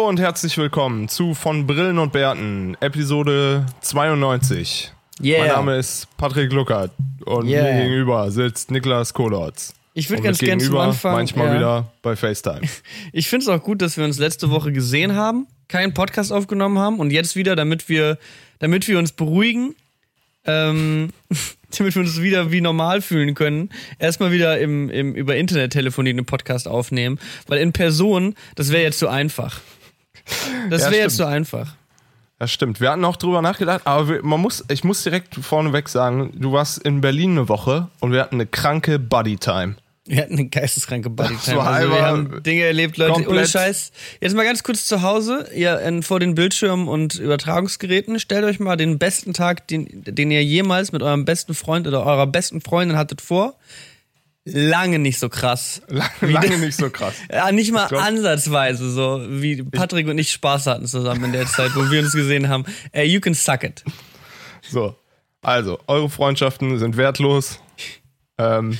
Hallo und herzlich willkommen zu Von Brillen und Bärten, Episode 92. Yeah. Mein Name ist Patrick Luckert und Yeah. mir gegenüber sitzt Niklas Kolotz. Ich würde ganz gerne zum Anfang. Manchmal ja. wieder bei FaceTime. Ich finde es auch gut, dass wir uns letzte Woche gesehen haben, keinen Podcast aufgenommen haben und jetzt wieder, damit wir, damit wir uns beruhigen, ähm, damit wir uns wieder wie normal fühlen können, erstmal wieder im, im, über Internet telefonieren, einen Podcast aufnehmen. Weil in Person, das wäre jetzt zu einfach. Das Ja, wäre jetzt stimmt. zu einfach. Das stimmt. Wir hatten auch drüber nachgedacht, aber wir, man muss, ich muss direkt vorneweg sagen, du warst in Berlin eine Woche und wir hatten eine kranke Buddy-Time. Wir hatten eine geisteskranke war Also wir haben Dinge erlebt, Leute, ohne Scheiß. Jetzt mal ganz kurz zu Hause, ihr in, vor den Bildschirmen und Übertragungsgeräten, stellt euch mal den besten Tag, den, den ihr jemals mit eurem besten Freund oder eurer besten Freundin hattet vor. Lange nicht so krass. Lange, lange nicht so krass. Ja, nicht mal glaub- ansatzweise so, wie Patrick und ich Spaß hatten zusammen in der Zeit, wo wir uns gesehen haben. Ey, you can suck it. So, also, eure Freundschaften sind wertlos. Ähm,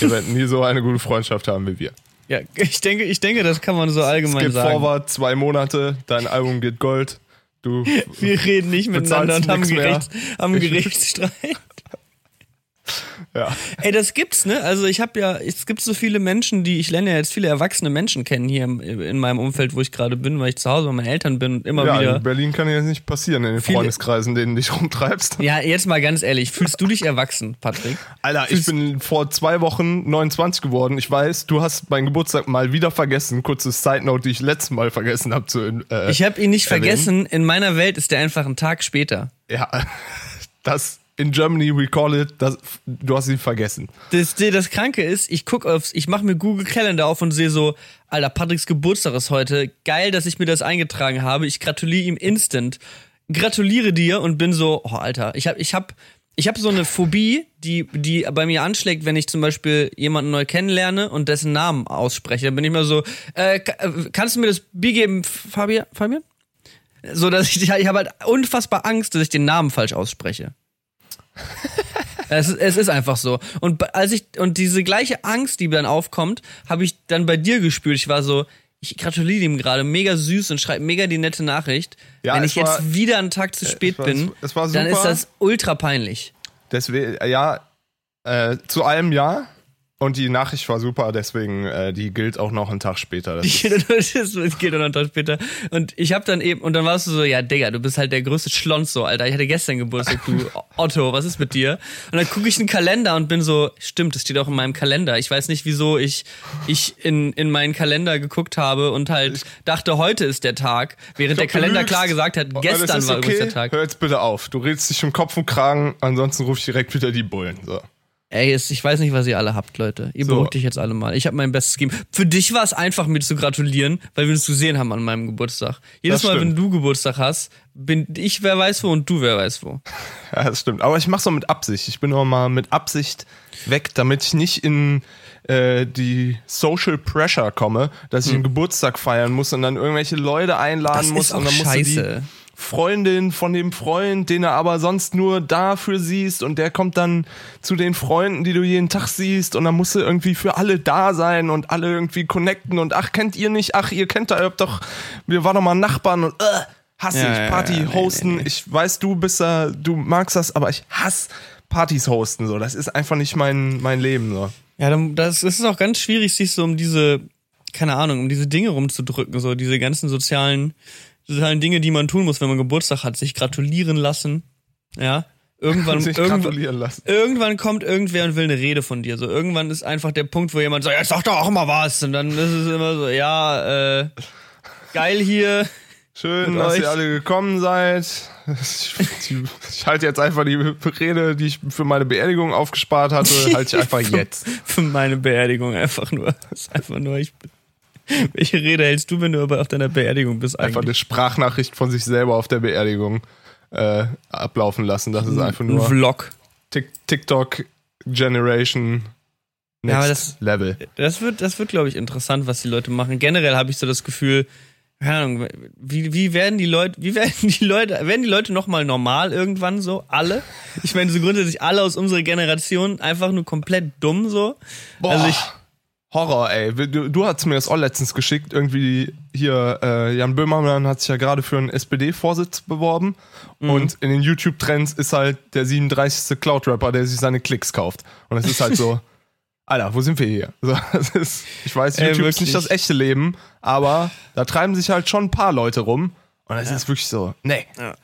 ihr werdet nie so eine gute Freundschaft haben wie wir. Ja, ich denke, ich denke, das kann man so allgemein Skip sagen. forward, zwei Monate, dein Album geht Gold. Du, Wir reden nicht miteinander und haben. Gerichts, haben Gerichtsstreit. Ja. Ey, das gibt's, ne? Also ich habe ja, es gibt so viele Menschen, die, ich lerne ja jetzt viele erwachsene Menschen kennen hier im, in meinem Umfeld, wo ich gerade bin, weil ich zu Hause bei meinen Eltern bin und immer ja, wieder. in Berlin kann ja nicht passieren, in den Viele- Freundeskreisen, denen du dich rumtreibst. Ja, jetzt mal ganz ehrlich, fühlst du dich erwachsen, Patrick? Alter, ich bin vor zwei Wochen 29 geworden. Ich weiß, du hast meinen Geburtstag mal wieder vergessen. Kurzes Side Note, die ich letztes Mal vergessen habe zu. Äh, Ich habe ihn nicht erwähnen. vergessen, in meiner Welt ist der einfach einen Tag später. Ja, das in Germany we call it, das, du hast ihn vergessen. Das, das Kranke ist, ich guck aufs, ich mache mir Google Calendar auf und sehe so, Alter, Patricks Geburtstag ist heute. Geil, dass ich mir das eingetragen habe. Ich gratuliere ihm instant. Gratuliere dir und bin so, oh Alter, ich hab, ich hab, ich hab so eine Phobie, die, die bei mir anschlägt, wenn ich zum Beispiel jemanden neu kennenlerne und dessen Namen ausspreche. Dann bin ich mal so, äh, äh, kannst du mir das Bi geben, Fabian? Fabian? So, dass ich, ich habe halt unfassbar Angst, dass ich den Namen falsch ausspreche. Es, ist- es ist einfach so. Und als ich und diese gleiche Angst, die dann aufkommt, habe ich dann bei dir gespürt. Ich war so, ich gratuliere ihm gerade, mega süß und schreibe mega die nette Nachricht. Ja, Wenn es ich jetzt war- wieder einen Tag zu spät war- bin, es dann ist das ultra peinlich. Deswegen, ja, äh, zu allem ja. Und die Nachricht war super, deswegen äh, die gilt auch noch einen Tag später. Das ist, Es geht noch einen Tag später. Und ich habe dann eben, und dann warst du so, ja, Digga, du bist halt der größte Schlonzo, Alter. Ich hatte gestern Geburtstag, du Otto, was ist mit dir? Und dann gucke ich in den Kalender und bin so, stimmt, das steht auch in meinem Kalender. Ich weiß nicht, wieso ich, ich in, in meinen Kalender geguckt habe und halt dachte, heute ist der Tag, während der glaub, du Kalender klar gesagt hat, Oh, gestern das war okay. übrigens der Tag. Hör jetzt bitte auf. Du redest dich um Kopf und Kragen, ansonsten ruf ich direkt wieder die Bullen. So. Ey, es, ich weiß nicht, was ihr alle habt, Leute. Ihr So. beruhigt dich jetzt alle mal. Ich habe mein Bestes gegeben. Für dich war es einfach, mir zu gratulieren, weil wir uns gesehen haben an meinem Geburtstag. Jedes Mal, wenn du Geburtstag hast, bin ich wer weiß wo und du wer weiß wo. Ja, das stimmt. Aber ich mach's auch mit Absicht. Ich bin auch mal mit Absicht weg, damit ich nicht in äh, die Social Pressure komme, dass ich einen Geburtstag feiern muss und dann irgendwelche Leute einladen Hm. Das muss und dann musst du scheiße. die Freundin von dem Freund, den er aber sonst nur dafür siehst und der kommt dann zu den Freunden, die du jeden Tag siehst und dann musst du irgendwie für alle da sein und alle irgendwie connecten und ach, kennt ihr nicht? Ach, ihr kennt da ihr habt doch, wir waren doch mal Nachbarn und äh, hasse Ja, ich ja, Party ja, nee, hosten. nee, nee. Ich weiß, du bist da, du magst das, aber ich hasse Partys hosten so. Das ist einfach nicht mein mein Leben so. Ja, das ist auch ganz schwierig, sich so um diese, keine Ahnung, um diese Dinge rumzudrücken, so diese ganzen sozialen, sozialen Dinge, die man tun muss, wenn man Geburtstag hat, sich gratulieren lassen, ja. Irgendwann, sich irgendwann, gratulieren lassen. irgendwann kommt irgendwer und will eine Rede von dir. So irgendwann ist einfach der Punkt, wo jemand sagt, jetzt sag doch auch mal was. Und dann ist es immer so, ja, äh, geil hier. Schön, dass euch. ihr alle gekommen seid. Ich, die, ich halte jetzt einfach die Rede, die ich für meine Beerdigung aufgespart hatte, halte ich einfach jetzt. Für meine Beerdigung einfach nur. Das ist einfach nur, ich bin. Welche Rede hältst du, wenn du aber auf deiner Beerdigung bist Einfach eigentlich? eine Sprachnachricht von sich selber auf der Beerdigung äh, ablaufen lassen. Das ist einfach Ein nur Vlog. Tik- TikTok Generation Next Ja, das- Level. Das wird, das wird, glaube ich, interessant, was die Leute machen. Generell habe ich so das Gefühl, keine Ahnung, wie, wie werden die Leute, wie werden die Leute, werden die Leute nochmal normal irgendwann so? Alle? Ich meine, so grundsätzlich alle aus unserer Generation einfach nur komplett dumm so. Boah. Also ich, Horror, ey. Du, du hast mir das auch letztens geschickt. Irgendwie hier, äh, Jan Böhmermann hat sich ja gerade für einen SPD-Vorsitz beworben. Mhm. Und in den YouTube-Trends ist halt der 37. Cloud-Rapper, der sich seine Klicks kauft. Und es ist halt so, Alter, wo sind wir hier? So, ist, ich weiß, YouTube ey, ist nicht das echte Leben, aber da treiben sich halt schon ein paar Leute rum. Und es ja. ist wirklich so, nee. Ja.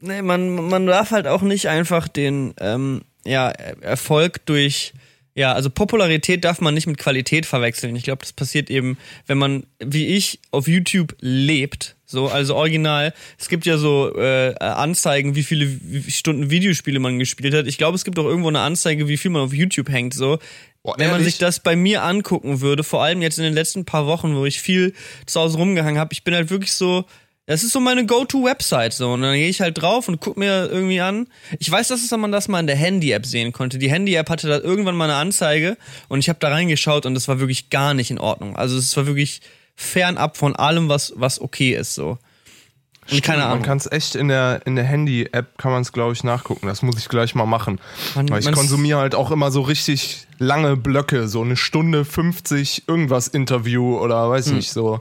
Nee, man, man darf halt auch nicht einfach den ähm, ja, Erfolg durch ja, also Popularität darf man nicht mit Qualität verwechseln. Ich glaube, das passiert eben, wenn man, wie ich, auf YouTube lebt. So, also original. Es gibt ja so äh, Anzeigen, wie viele Stunden Videospiele man gespielt hat. Ich glaube, es gibt auch irgendwo eine Anzeige, wie viel man auf YouTube hängt. So, Boah, wenn man sich das bei mir angucken würde, vor allem jetzt in den letzten paar Wochen, wo ich viel zu Hause rumgehangen habe, ich bin halt wirklich so, das ist so meine Go-To-Website so. Und dann gehe ich halt drauf und guck mir irgendwie an. Ich weiß, dass man das mal in der Handy-App sehen konnte. Die Handy-App hatte da irgendwann mal eine Anzeige und ich habe da reingeschaut und das war wirklich gar nicht in Ordnung. Also es war wirklich fernab von allem, was, was okay ist so. Stimmt, keine Ahnung. Man kann es echt in der, in der Handy-App, kann man es, glaube ich, nachgucken. Das muss ich gleich mal machen. Man, Weil ich konsumiere halt auch immer so richtig lange Blöcke, so eine Stunde 50 irgendwas Interview oder weiß hm. nicht, so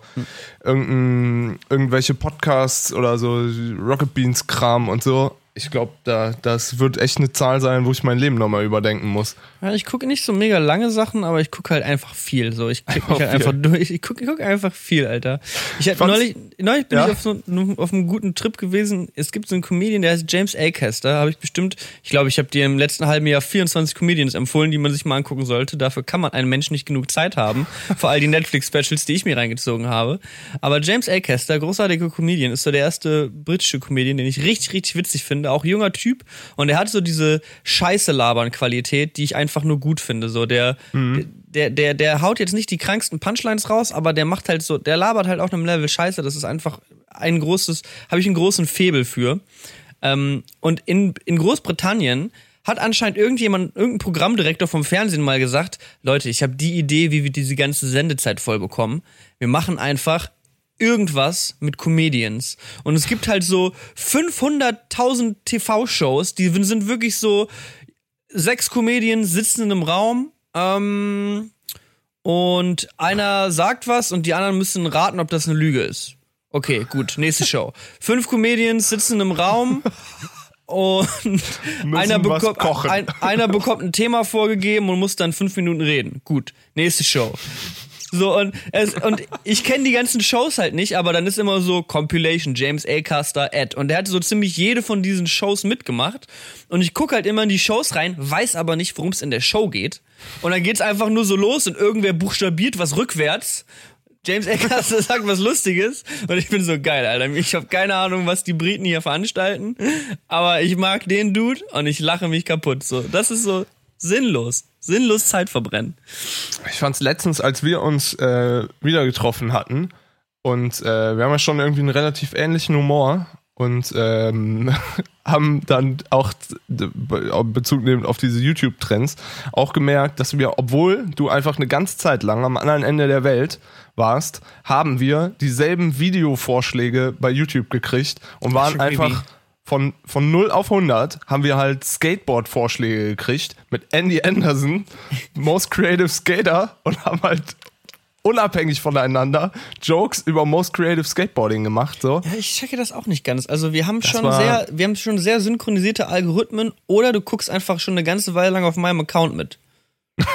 hm. irgendwelche Podcasts oder so Rocket Beans Kram und so ich glaube, da, das wird echt eine Zahl sein, wo ich mein Leben nochmal überdenken muss. Ja, ich gucke nicht so mega lange Sachen, aber ich gucke halt einfach viel. So, ich klicke mich halt einfach durch. Ich gucke guck einfach viel, Alter. Ich hab neulich, neulich bin ja? ich auf, so, auf einem guten Trip gewesen. Es gibt so einen Comedian, der heißt James Acaster. Habe ich bestimmt, ich glaube, ich habe dir im letzten halben Jahr 24 Comedians empfohlen, die man sich mal angucken sollte. Dafür kann man einem Menschen nicht genug Zeit haben. Vor all die Netflix-Specials, die ich mir reingezogen habe. Aber James Acaster, großartiger Comedian, ist so der erste britische Comedian, den ich richtig, richtig witzig finde, auch junger Typ. Und er hat so diese Scheiße labern Qualität, die ich einfach nur gut finde. So der, mhm. der, der, der haut jetzt nicht die kranksten Punchlines raus, aber der macht halt so, der labert halt auf einem Level Scheiße. Das ist einfach ein großes, habe ich einen großen Febel für. Ähm, und in, in Großbritannien hat anscheinend irgendjemand, irgendein Programmdirektor vom Fernsehen mal gesagt, Leute, ich habe die Idee, wie wir diese ganze Sendezeit voll bekommen. Wir machen einfach irgendwas mit Comedians. Und es gibt halt so 500.000 TV-Shows, die sind wirklich so sechs Comedians sitzen in einem Raum ähm, und einer sagt was und die anderen müssen raten, ob das eine Lüge ist. Okay, gut, nächste Show. Fünf Comedians sitzen in einem Raum und einer bekommt, ein, einer bekommt ein Thema vorgegeben und muss dann fünf Minuten reden. Gut, nächste Show. So, und, es, und ich kenne die ganzen Shows halt nicht, aber dann ist immer so Compilation, James Acaster, Ed. Und der hat so ziemlich jede von diesen Shows mitgemacht. Und ich gucke halt immer in die Shows rein, weiß aber nicht, worum es in der Show geht. Und dann geht's einfach nur so los und irgendwer buchstabiert was rückwärts. James Acaster sagt was Lustiges und ich bin so geil, Alter. Ich habe keine Ahnung, was die Briten hier veranstalten, aber ich mag den Dude und ich lache mich kaputt. So, das ist so sinnlos sinnlos Zeit verbrennen. Ich fand es letztens, als wir uns äh, wieder getroffen hatten und äh, wir haben ja schon irgendwie einen relativ ähnlichen Humor und ähm, haben dann auch Bezug nehmend auf diese YouTube-Trends auch gemerkt, dass wir, obwohl du einfach eine ganze Zeit lang am anderen Ende der Welt warst, haben wir dieselben Videovorschläge bei YouTube gekriegt und waren einfach von, von 0 auf 100 haben wir halt Skateboard-Vorschläge gekriegt mit Andy Anderson, Most Creative Skater und haben halt unabhängig voneinander Jokes über Most Creative Skateboarding gemacht. So. Ja, ich checke das auch nicht ganz. Also wir haben das schon sehr, wir haben schon sehr synchronisierte Algorithmen oder du guckst einfach schon eine ganze Weile lang auf meinem Account mit.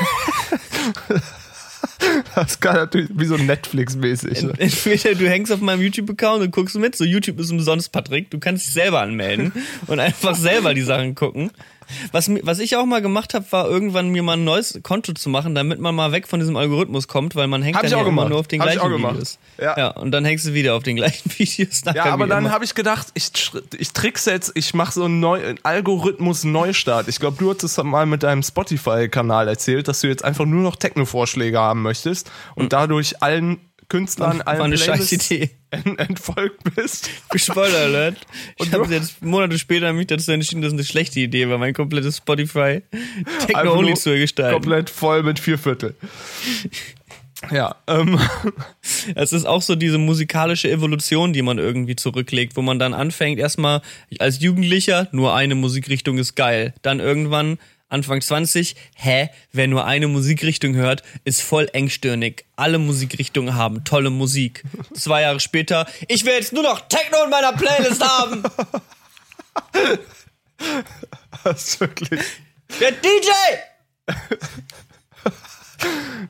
Das kann natürlich wie so Netflix-mäßig. Ne? Entweder du hängst auf meinem YouTube-Account und guckst mit, so YouTube ist umsonst, Patrick. Du kannst dich selber anmelden und einfach selber die Sachen gucken. Was, was ich auch mal gemacht habe, war irgendwann mir mal ein neues Konto zu machen, damit man mal weg von diesem Algorithmus kommt, weil man hängt hab dann ja immer nur auf den Hab gleichen Videos. Ja. ja. und dann hängst du wieder auf den gleichen Videos. Ja, aber dann habe ich gedacht, ich, ich trickse jetzt, ich mache so einen, Neu Algorithmus Neustart. Ich glaube, du hattest mal mit deinem Spotify-Kanal erzählt, dass du jetzt einfach nur noch Techno-Vorschläge haben möchtest und mhm. dadurch allen Künstlern war, allen war eine scheiß Idee. entfolgt bist. Spoiler Alert. Ich habe jetzt Monate später mich dazu entschieden, dass es eine schlechte Idee war, mein komplettes Spotify Techno-Only zu gestalten. Komplett voll mit vier Viertel. Ja, ähm. Es ist auch so diese musikalische Evolution, die man irgendwie zurücklegt, wo man dann anfängt, erstmal als Jugendlicher, nur eine Musikrichtung ist geil. Dann irgendwann Anfang 20, hä, wer nur eine Musikrichtung hört, ist voll engstirnig. Alle Musikrichtungen haben tolle Musik. Zwei Jahre später, ich will jetzt nur noch Techno in meiner Playlist haben. Das ist wirklich. Der DJ!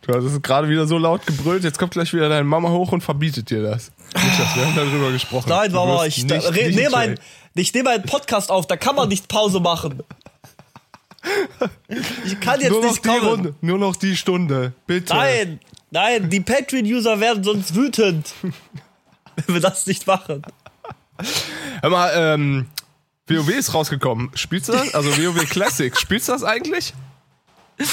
Du hast es gerade wieder so laut gebrüllt, jetzt kommt gleich wieder deine Mama hoch und verbietet dir das. Nicht, wir haben darüber gesprochen. Nein, Mama, ich, re- ein, ich nehme einen Podcast auf, da kann man nicht Pause machen. Ich kann jetzt Nur noch nicht die kommen. Runde, nur noch die Stunde, bitte. Nein, nein, die Patreon-User werden sonst wütend. Wenn wir das nicht machen. Hör mal, ähm, WoW ist rausgekommen. Spielst du das? Also WoW Classic. Spielst du das eigentlich? Ich,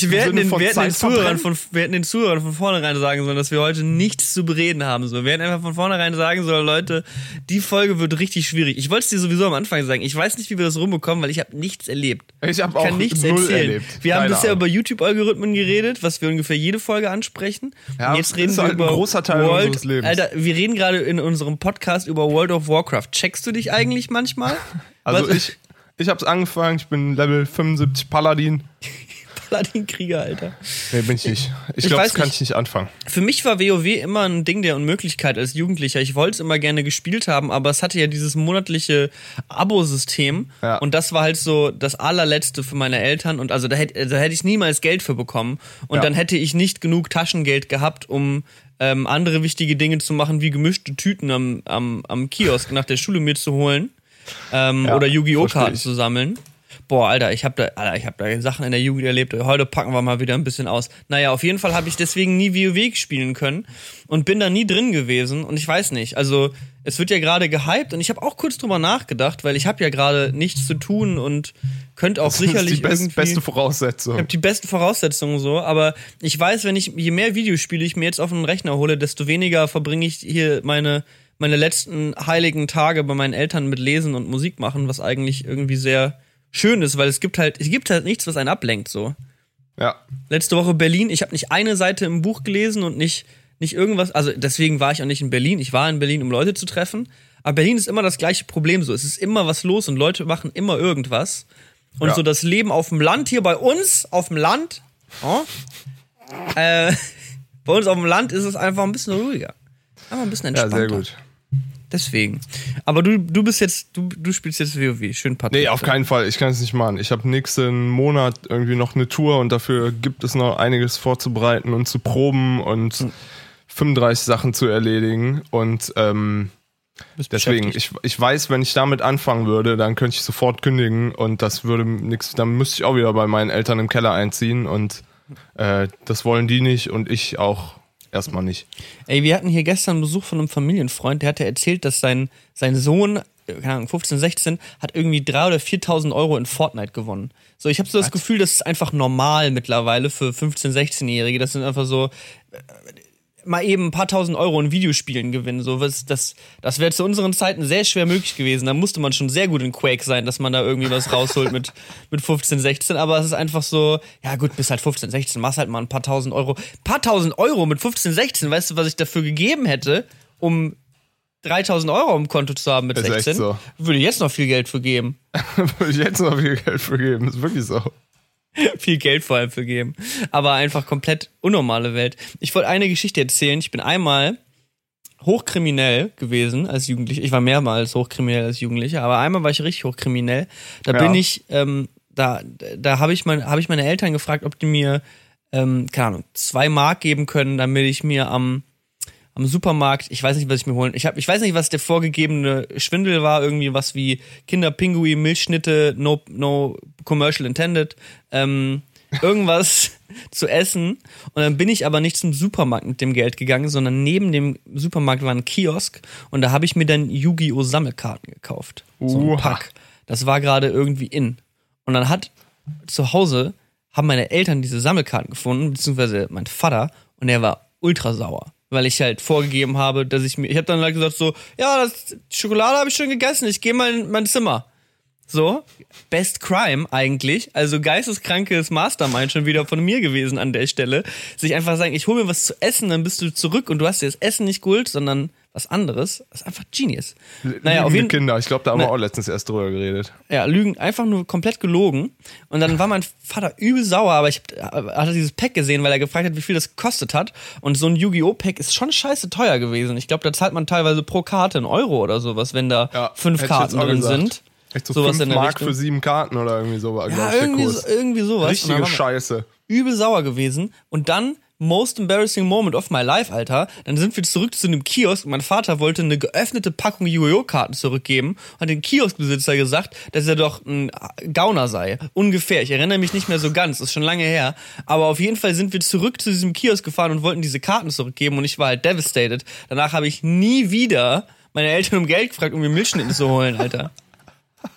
Sinne den, wir, hätten den? Zuhörern von, wir hätten den Zuhörern von vornherein sagen sollen, dass wir heute nichts zu bereden haben. So. Wir hätten einfach von vornherein sagen sollen, Leute, die Folge wird richtig schwierig. Ich wollte es dir sowieso am Anfang sagen. Ich weiß nicht, wie wir das rumbekommen, weil ich habe nichts erlebt. Ich habe auch kann nichts null erzählen. erlebt. Wir haben Keine bisher Ahnung. über YouTube-Algorithmen geredet, was wir ungefähr jede Folge ansprechen. Ja, Und jetzt reden ist wir halt ein über großer Teil World, unseres Lebens. Alter, wir reden gerade in unserem Podcast über World of Warcraft. Checkst du dich eigentlich manchmal? Also Was- ich, ich habe es angefangen, ich bin Level 75 Paladin. Paladin-Krieger, Alter. Nee, bin ich nicht. Ich, Ich glaube, das kann nicht. ich nicht anfangen. Für mich war WoW immer ein Ding der Unmöglichkeit als Jugendlicher. Ich wollte es immer gerne gespielt haben, aber es hatte ja dieses monatliche Abo-System. Ja. Und das war halt so das allerletzte für meine Eltern. Und also da hätte, da hätte ich niemals Geld für bekommen. Und Ja. dann hätte ich nicht genug Taschengeld gehabt, um ähm, andere wichtige Dinge zu machen, wie gemischte Tüten am, am, am Kiosk nach der Schule mir zu holen. Ähm, Ja, oder Yu-Gi-Oh! Karten ich. zu sammeln. Boah, Alter, ich habe da, Alter, ich habe da Sachen in der Jugend erlebt. Heute packen wir mal wieder ein bisschen aus. Naja, auf jeden Fall habe ich deswegen nie WoW spielen können und bin da nie drin gewesen. Und ich weiß nicht, also es wird ja gerade gehypt und ich habe auch kurz drüber nachgedacht, weil ich habe ja gerade nichts zu tun und könnte auch Das sicherlich ist die best, beste ich Voraussetzung. habe die besten Voraussetzungen so, aber ich weiß, wenn ich je mehr Videospiele ich mir jetzt auf den Rechner hole, desto weniger verbringe ich hier meine meine letzten heiligen Tage bei meinen Eltern mit Lesen und Musik machen, was eigentlich irgendwie sehr schön ist, weil es gibt halt es gibt halt nichts, was einen ablenkt so. Ja. Letzte Woche Berlin, ich habe nicht eine Seite im Buch gelesen und nicht nicht irgendwas, also deswegen war ich auch nicht in Berlin. Ich war in Berlin, um Leute zu treffen, aber Berlin ist immer das gleiche Problem so. Es ist immer was los und Leute machen immer irgendwas. Und Ja. so das Leben auf dem Land hier bei uns, auf dem Land, oh, äh, bei uns auf dem Land ist es einfach ein bisschen ruhiger. Aber ein bisschen Ja, entspannter. sehr gut. Deswegen. Aber du, du bist jetzt, du, du spielst jetzt WoW. Schön Patrick. Nee, auf keinen Fall. Ich kann es nicht machen. Ich habe nächsten Monat irgendwie noch eine Tour und dafür gibt es noch einiges vorzubereiten und zu proben und Hm. 35 Sachen zu erledigen. Und ähm, deswegen, ich, ich weiß, wenn ich damit anfangen würde, dann könnte ich sofort kündigen und das würde nichts, dann müsste ich auch wieder bei meinen Eltern im Keller einziehen und äh, das wollen die nicht und ich auch erstmal nicht. Ey, wir hatten hier gestern Besuch von einem Familienfreund, der hatte erzählt, dass sein, sein Sohn, äh, keine Ahnung, 15, 16, hat irgendwie 3.000 oder 4.000 Euro in Fortnite gewonnen. So, ich habe so das Gefühl, das ist einfach normal mittlerweile für 15, 16-Jährige. Das sind einfach so, äh, mal eben ein paar tausend Euro in Videospielen gewinnen. So, was, das das wäre zu unseren Zeiten sehr schwer möglich gewesen. Da musste man schon sehr gut in Quake sein, dass man da irgendwie was rausholt mit, mit 15, 16. Aber es ist einfach so, ja gut, bis halt 15, 16, machst halt mal ein paar tausend Euro. Paar tausend Euro mit 15, 16, weißt du, was ich dafür gegeben hätte, um 3000 Euro im Konto zu haben mit Ist echt 16? so. Würde ich jetzt noch viel Geld für geben. würde ich jetzt noch viel Geld für geben. Ist wirklich so. viel Geld vor allem für geben. Aber einfach komplett unnormale Welt. Ich wollte eine Geschichte erzählen. Ich bin einmal hochkriminell gewesen als Jugendlicher. Ich war mehrmals hochkriminell als Jugendlicher, aber einmal war ich richtig hochkriminell. Da Ja. bin ich, ähm, da, da habe ich, mein, hab ich meine Eltern gefragt, ob die mir, ähm, keine Ahnung, zwei Mark geben können, damit ich mir am am Supermarkt, ich weiß nicht, was ich mir holen. Ich hab, ich weiß nicht, was der vorgegebene Schwindel war, irgendwie was wie Kinderpinguin, Milchschnitte, no, no commercial intended, ähm, irgendwas zu essen. Und dann bin ich aber nicht zum Supermarkt mit dem Geld gegangen, sondern neben dem Supermarkt war ein Kiosk und da habe ich mir dann Yu-Gi-Oh! Sammelkarten gekauft. So ein Uha. Pack. Das war gerade irgendwie in. Und dann hat zu Hause haben meine Eltern diese Sammelkarten gefunden, beziehungsweise mein Vater, und er war ultra sauer. Weil ich halt vorgegeben habe, dass ich mir. Ich habe dann halt gesagt so, ja, das, Schokolade habe ich schon gegessen, ich gehe mal in mein Zimmer. So, Best Crime eigentlich. Also geisteskrankes Mastermind schon wieder von mir gewesen an der Stelle. Sich einfach sagen, ich hole mir was zu essen, dann bist du zurück und du hast dir das Essen nicht geholt, sondern was anderes. Das ist einfach Genius. Naja, auf jeden Kinder, ich glaube, da haben wir auch letztens erst drüber geredet. Ja, Lügen, einfach nur komplett gelogen. Und dann war mein Vater übel sauer, aber ich hatte dieses Pack gesehen, weil er gefragt hat, wie viel das gekostet hat. Und so ein Yu-Gi-Oh! Pack ist schon scheiße teuer gewesen. Ich glaube, da zahlt man teilweise pro Karte einen Euro oder sowas, wenn da ja, fünf Karten drin gesagt. sind. Echt so sowas 5 Mark für sieben Karten oder irgendwie so war, ja, irgendwie, so, irgendwie sowas. Richtige Scheiße. Übel sauer gewesen. Und dann most embarrassing moment of my life, Alter. Dann sind wir zurück zu einem Kiosk. Mein Vater wollte eine geöffnete Packung Yu-Gi-Oh-Karten zurückgeben und hat den Kioskbesitzer gesagt, dass er doch ein Gauner sei. Ungefähr. Ich erinnere mich nicht mehr so ganz. Das ist schon lange her. Aber auf jeden Fall sind wir zurück zu diesem Kiosk gefahren und wollten diese Karten zurückgeben und ich war halt devastated. Danach habe ich nie wieder meine Eltern um Geld gefragt, um mir Milchschnitten zu holen, Alter.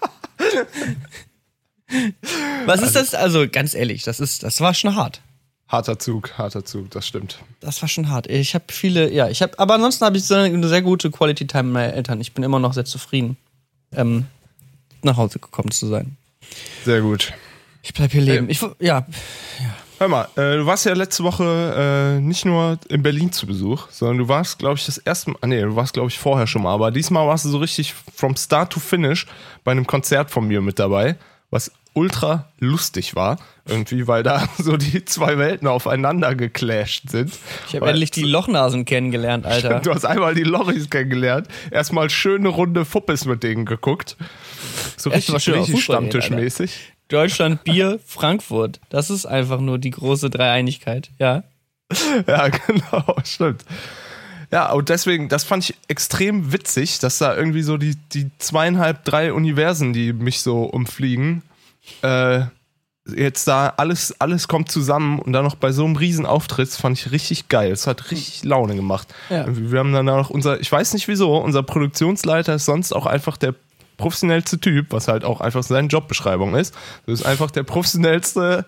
Was ist das? Also ganz ehrlich, das ist, das war schon hart. Harter Zug, harter Zug, das stimmt. Das war schon hart. Ich habe viele, ja, ich habe, aber ansonsten habe ich so eine sehr gute Quality Time mit meinen Eltern. Ich bin immer noch sehr zufrieden, ähm, nach Hause gekommen zu sein. Sehr gut. Ich bleib hier leben. Ich, ja, ja. Hör mal, äh, du warst ja letzte Woche äh, nicht nur in Berlin zu Besuch, sondern du warst, glaube ich, das erste Mal, nee, du warst, glaube ich, vorher schon mal, aber diesmal warst du so richtig from start to finish bei einem Konzert von mir mit dabei, was ultra lustig war, irgendwie, weil da so die zwei Welten aufeinander geclasht sind. Ich habe endlich die Lochnasen kennengelernt, Alter. Du hast einmal die Lochis kennengelernt, erstmal schöne runde Fuppes mit denen geguckt. So richtig, richtig stammtischmäßig. Deutschland, Bier, Frankfurt. Das ist einfach nur die große Dreieinigkeit, ja. Ja, genau, stimmt. Ja, und deswegen, das fand ich extrem witzig, dass da irgendwie so die, die zweieinhalb, drei Universen, die mich so umfliegen, äh, jetzt da alles, alles kommt zusammen und dann noch bei so einem Riesenauftritt, fand ich richtig geil. Es hat richtig Laune gemacht. Ja. Wir haben dann auch unser, ich weiß nicht wieso, unser Produktionsleiter ist sonst auch einfach der professionellste Typ, was halt auch einfach seine Jobbeschreibung ist. Das ist einfach der professionellste,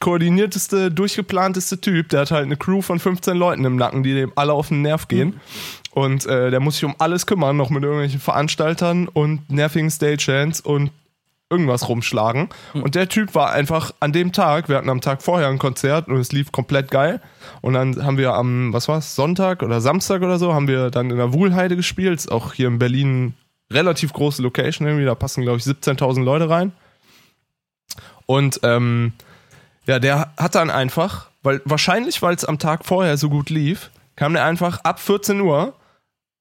koordinierteste, durchgeplanteste Typ. Der hat halt eine Crew von 15 Leuten im Nacken, die dem alle auf den Nerv gehen. Und äh, der muss sich um alles kümmern, noch mit irgendwelchen Veranstaltern und nervigen Stagehands und irgendwas rumschlagen. Mhm. Und der Typ war einfach an dem Tag, wir hatten am Tag vorher ein Konzert und es lief komplett geil. Und dann haben wir am, was war's, Sonntag oder Samstag oder so, haben wir dann in der Wuhlheide gespielt, auch hier in Berlin relativ große Location irgendwie, da passen, glaube ich, 17.000 Leute rein. Und ähm, ja, der hat dann einfach, weil wahrscheinlich, weil es am Tag vorher so gut lief, kam der einfach ab 14 Uhr,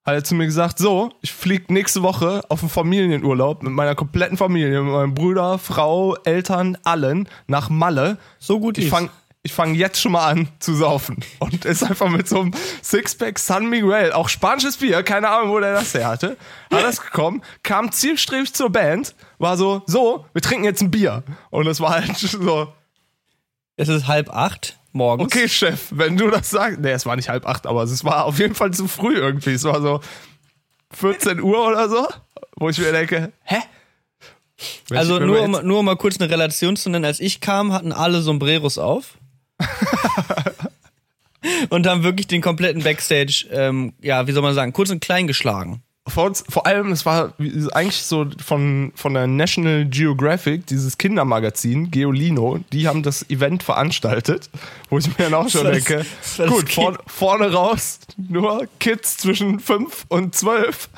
hat er zu mir gesagt, so, ich fliege nächste Woche auf einen Familienurlaub mit meiner kompletten Familie, mit meinem Bruder, Frau, Eltern, allen nach Malle. So gut ich fang, ich fange jetzt schon mal an zu saufen. Und ist einfach mit so einem Sixpack San Miguel, auch spanisches Bier, keine Ahnung, wo der das her hatte, hat das gekommen, kam zielstrebig zur Band, war so, so, wir trinken jetzt ein Bier. Und es war halt so. Es ist halb acht morgens. Okay, Chef, wenn du das sagst. Nee, es war nicht halb acht, aber es war auf jeden Fall zu früh irgendwie. Es war so 14 Uhr oder so, wo ich mir denke, hä? also nur um, nur um mal kurz eine Relation zu nennen, als ich kam, hatten alle Sombreros auf. Und haben wirklich den kompletten Backstage, ähm, ja, wie soll man sagen, kurz und klein geschlagen. Vor, uns, vor allem, es war eigentlich so von, von der National Geographic, dieses Kindermagazin, Geolino, die haben das Event veranstaltet, wo ich mir dann auch schon das, denke, gut, vor, vorne raus nur Kids zwischen 5 und 12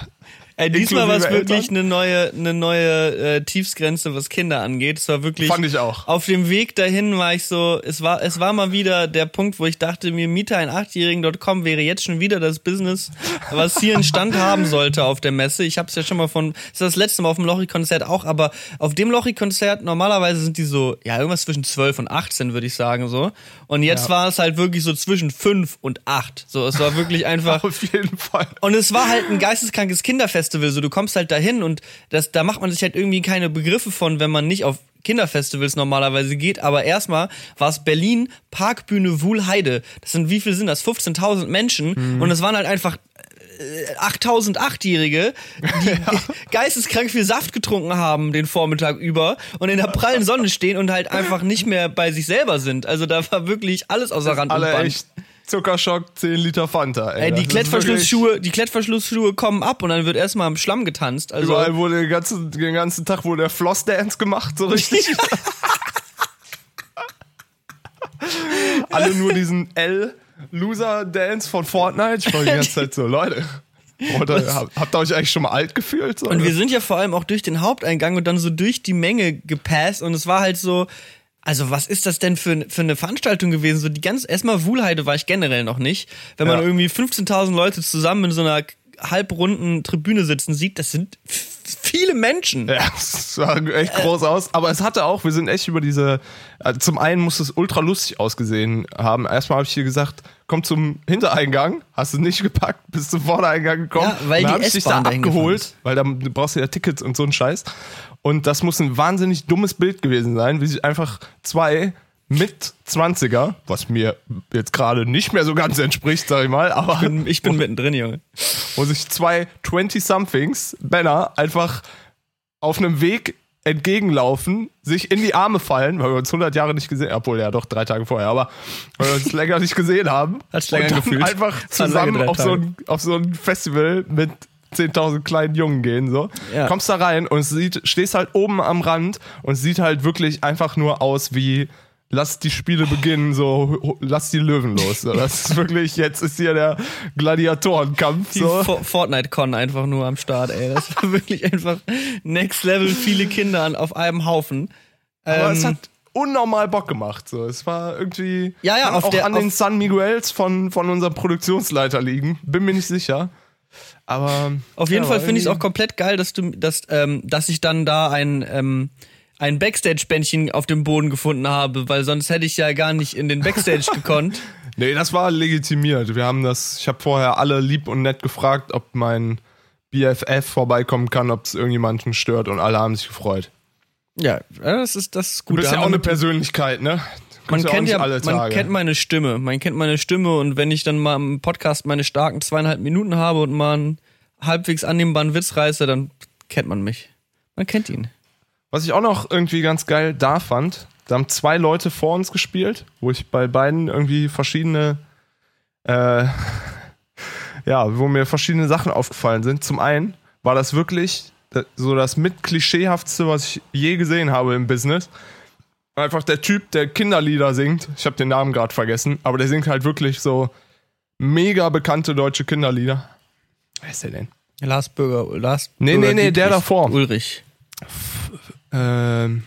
Ey, diesmal war es wirklich eine neue, eine neue äh, Tiefsgrenze, was Kinder angeht. Es war wirklich. Fand ich auch. Auf dem Weg dahin war ich so, es war, es war mal wieder der Punkt, wo ich dachte, mir Mieter ein Achtjährigen.com wäre jetzt schon wieder das Business, was hier einen Stand haben sollte auf der Messe. Ich habe es ja schon mal von, das ist das letzte Mal auf dem Lochi-Konzert auch, aber auf dem Lochi-Konzert normalerweise sind die so, ja, irgendwas zwischen 12 und 18, würde ich sagen, so. Und jetzt ja. war es halt wirklich so zwischen 5 und 8. So, es war wirklich einfach. auf jeden Fall. Und es war halt ein geisteskrankes Kinderfest Festival, so du kommst halt dahin und das, da macht man sich halt irgendwie keine Begriffe von, wenn man nicht auf Kinderfestivals normalerweise geht, aber erstmal war es Berlin Parkbühne Wuhlheide. Das sind wie viel sind das? 15.000 Menschen mhm. und es waren halt einfach 8000 äh, Achtjährige, die ja. geisteskrank viel Saft getrunken haben den Vormittag über und in der prallen Sonne stehen und halt einfach nicht mehr bei sich selber sind. Also da war wirklich alles außer Rand und Band. Echt Zuckerschock, 10 Liter Fanta. Ey, Ey, die Klettverschlussschuhe, die Klettverschlussschuhe kommen ab und dann wird erstmal am Schlamm getanzt. Also Überall wurde den ganzen, den ganzen Tag wurde der Floss-Dance gemacht, so richtig. Alle nur diesen L-Loser-Dance von Fortnite. Ich war die ganze Zeit so, Leute. Oder, habt, habt ihr euch eigentlich schon mal alt gefühlt? So, Und wir sind ja vor allem auch durch den Haupteingang und dann so durch die Menge gepasst und es war halt so, also was ist das denn für, für eine Veranstaltung gewesen? So die ganz, erstmal Wuhlheide war ich generell noch nicht. Wenn man Ja. irgendwie 15.000 Leute zusammen in so einer halbrunden Tribüne sitzen sieht, das sind viele Menschen. Ja, es sah echt groß aus. Aber es hatte auch, wir sind echt über diese. Also zum einen muss es ultra lustig ausgesehen haben. Erstmal habe ich hier gesagt, komm zum Hintereingang, hast du nicht gepackt, bist zum Vordereingang gekommen. Ja, weil Dann die hab ich dich da abgeholt, weil da brauchst du ja Tickets und so ein Scheiß. Und das muss ein wahnsinnig dummes Bild gewesen sein, wie sich einfach zwei mit 20er, was mir jetzt gerade nicht mehr so ganz entspricht, sag ich mal, aber Ich bin mittendrin, Junge. wo sich zwei 20-somethings Männer einfach auf einem Weg entgegenlaufen, sich in die Arme fallen, weil wir uns 100 Jahre nicht gesehen obwohl ja doch drei Tage vorher, aber weil wir uns länger nicht gesehen haben. Hat's länger gefühlt. einfach zusammen auf so, ein, auf so ein Festival mit 10.000 kleinen Jungen gehen, so. Ja. Kommst da rein und sieht, stehst halt oben am Rand und sieht halt wirklich einfach nur aus wie Lass die Spiele beginnen, so lass die Löwen los. So, das ist wirklich, jetzt ist hier der Gladiatorenkampf. So. For- Fortnite-Con einfach nur am Start, ey. Das war wirklich einfach next level, viele Kinder auf einem Haufen. Aber Ähm, es hat unnormal Bock gemacht. So. Es war irgendwie. Ja, ja, auch der- an den San Miguels von, von unserem Produktionsleiter liegen. Bin mir nicht sicher. Aber. Auf jeden ja, Fall finde ich es auch komplett geil, dass du, dass, ähm, dass ich dann da ein, ähm, ein Backstage-Bändchen auf dem Boden gefunden habe, weil sonst hätte ich ja gar nicht in den Backstage gekonnt. Nee, das war legitimiert. Wir haben das. Ich habe vorher alle lieb und nett gefragt, ob mein BFF vorbeikommen kann, ob es irgendjemanden stört und alle haben sich gefreut. Ja, das ist, das ist Du gut. bist Da ja auch eine Persönlichkeit, ne? Man kennt ja, alle man Tage. kennt meine Stimme. Man kennt meine Stimme und wenn ich dann mal im Podcast meine starken zweieinhalb Minuten habe und mal einen halbwegs annehmbaren Witz reiße, dann kennt man mich. Man kennt ihn. Was ich auch noch irgendwie ganz geil da fand, da haben zwei Leute vor uns gespielt, wo ich bei beiden irgendwie verschiedene, äh, ja, wo mir verschiedene Sachen aufgefallen sind. Zum einen war das wirklich so das mit klischeehaftste, was ich je gesehen habe im Business. Einfach der Typ, der Kinderlieder singt. Ich habe den Namen gerade vergessen, aber der singt halt wirklich so mega bekannte deutsche Kinderlieder. Wer ist der denn? Lars Bürger, Lars Nee, Bürger nee, nee, der Dietrich, davor. Ulrich. Ähm,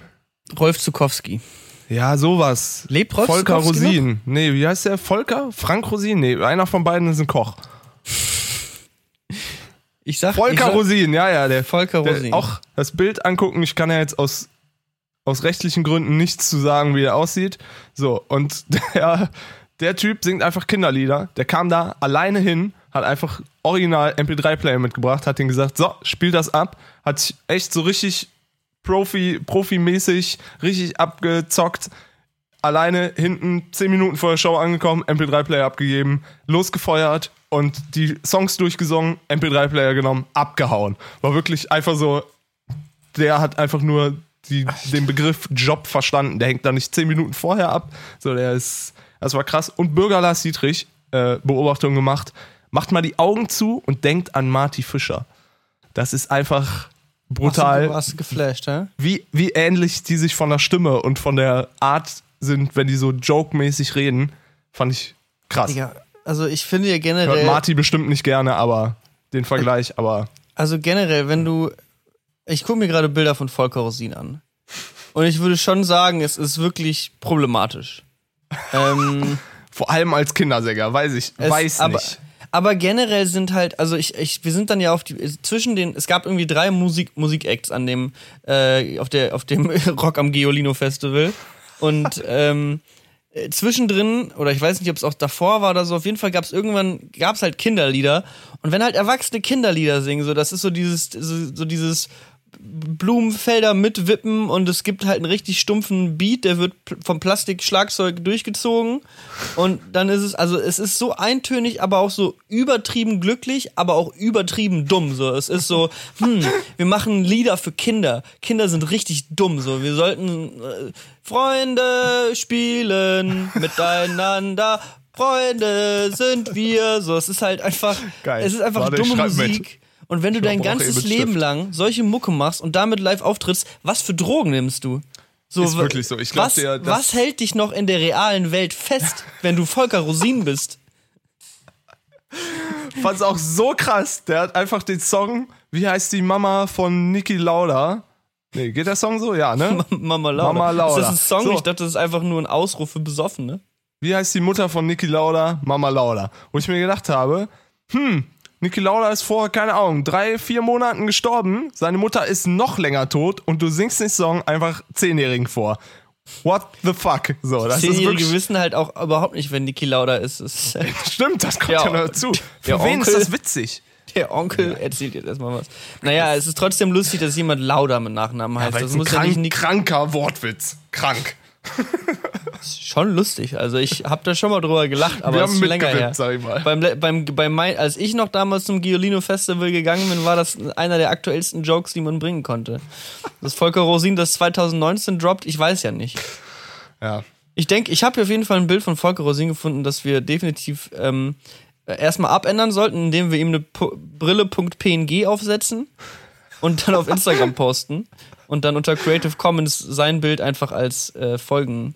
Rolf Zukowski. Ja, sowas. Lebt Rolf Volker Rosin. Nee, wie heißt der? Volker? Frank Rosin? Nee, einer von beiden ist ein Koch. Ich sag, ich Volker sag, Rosin, ja, ja, der. Volker der Rosin. Auch das Bild angucken. Ich kann ja jetzt aus, aus rechtlichen Gründen nichts zu sagen, wie er aussieht. So, und der, der Typ singt einfach Kinderlieder. Der kam da alleine hin, hat einfach original MP3-Player mitgebracht, hat den gesagt, so, spiel das ab. Hat sich echt so richtig Profi, Profi-mäßig richtig abgezockt. Alleine hinten 10 Minuten vor der Show angekommen, MP3-Player abgegeben, losgefeuert und die Songs durchgesungen, MP3-Player genommen, abgehauen. War wirklich einfach so, der hat einfach nur die, den Begriff Job verstanden. Der hängt da nicht 10 Minuten vorher ab. So, der ist, das war krass. Und Bürger Lars Dietrich, äh, Beobachtung gemacht, macht mal die Augen zu und denkt an Marty Fischer. Das ist einfach brutal Du warst geflasht, hä? wie, wie ähnlich die sich von der Stimme und von der Art sind, wenn die so joke-mäßig reden, fand ich krass. Digga, also ich finde ja Hört generell, Marty bestimmt nicht gerne, aber den Vergleich, aber also generell, wenn du, ich gucke mir gerade Bilder von Volker Rosin an und ich würde schon sagen, es ist wirklich problematisch. ähm, vor allem als Kindersänger, weiß ich, es, weiß aber, nicht. Aber generell sind halt, also ich, ich, wir sind dann ja auf die, zwischen den, es gab irgendwie drei Musik, Musikacts an dem, äh, auf der, auf dem Rock am Geolino Festival und ähm, äh, zwischendrin, oder ich weiß nicht, ob es auch davor war oder so, auf jeden Fall gab es irgendwann, gab es halt Kinderlieder. Und wenn halt erwachsene Kinderlieder singen, so, das ist so dieses, so, so dieses Blumenfelder mitwippen und es gibt halt einen richtig stumpfen Beat, der wird vom Plastikschlagzeug durchgezogen und dann ist es, also es ist so eintönig, aber auch so übertrieben glücklich, aber auch übertrieben dumm, so. Es ist so, hm, wir machen Lieder für Kinder. Kinder sind richtig dumm, so. Wir sollten, äh, Freunde spielen miteinander. Freunde sind wir. So, es ist halt einfach, Geil. es ist einfach Warte, dumme schreib mit. Und wenn du dein ganzes Leben lang solche Mucke machst und damit live auftrittst, was für Drogen nimmst du? So, Ist wirklich so. Ich glaub was, das- was hält dich noch in der realen Welt fest, wenn du Volker Rosin bist? Fand's auch so krass. Der hat einfach den Song, wie heißt die Mama von Niki Lauda? Nee, geht der Song so? Ja, ne? Mama Lauda. Mama Lauda. Ist das ein Song? So. Ich dachte, das ist einfach nur ein Ausruf für Besoffene. Wie heißt die Mutter von Niki Lauda? Mama Lauda. Wo ich mir gedacht habe, hm, Niki Lauda ist vor, keine Ahnung, drei, vier Monaten gestorben. Seine Mutter ist noch länger tot und du singst den Song einfach Zehnjährigen vor. What the fuck? So, das ist wirklich, wissen halt auch überhaupt nicht, wenn Niki Lauda ist. Ist stimmt, das kommt Ja, ja, noch dazu. Für wen Onkel- ist das witzig? der Onkel erzählt jetzt erstmal was. Naja, es ist trotzdem lustig, dass jemand Lauda mit Nachnamen heißt. Weil das muss ja nicht krank, kranker Wortwitz. Krank. Schon lustig. Also ich habe da schon mal drüber gelacht, aber es ist schon länger her. sag ich mal. Beim, beim, beim mein, als ich noch damals zum Giolino Festival gegangen bin, war das einer der aktuellsten Jokes, die man bringen konnte. Dass Volker Rosin das 2019 droppt, ich weiß ja nicht. Ja. Ich denke, ich habe auf jeden Fall ein Bild von Volker Rosin gefunden, das wir definitiv ähm, erstmal abändern sollten, indem wir ihm eine Brille.png aufsetzen und dann auf Instagram posten und dann unter Creative Commons sein Bild einfach als äh, Folgen.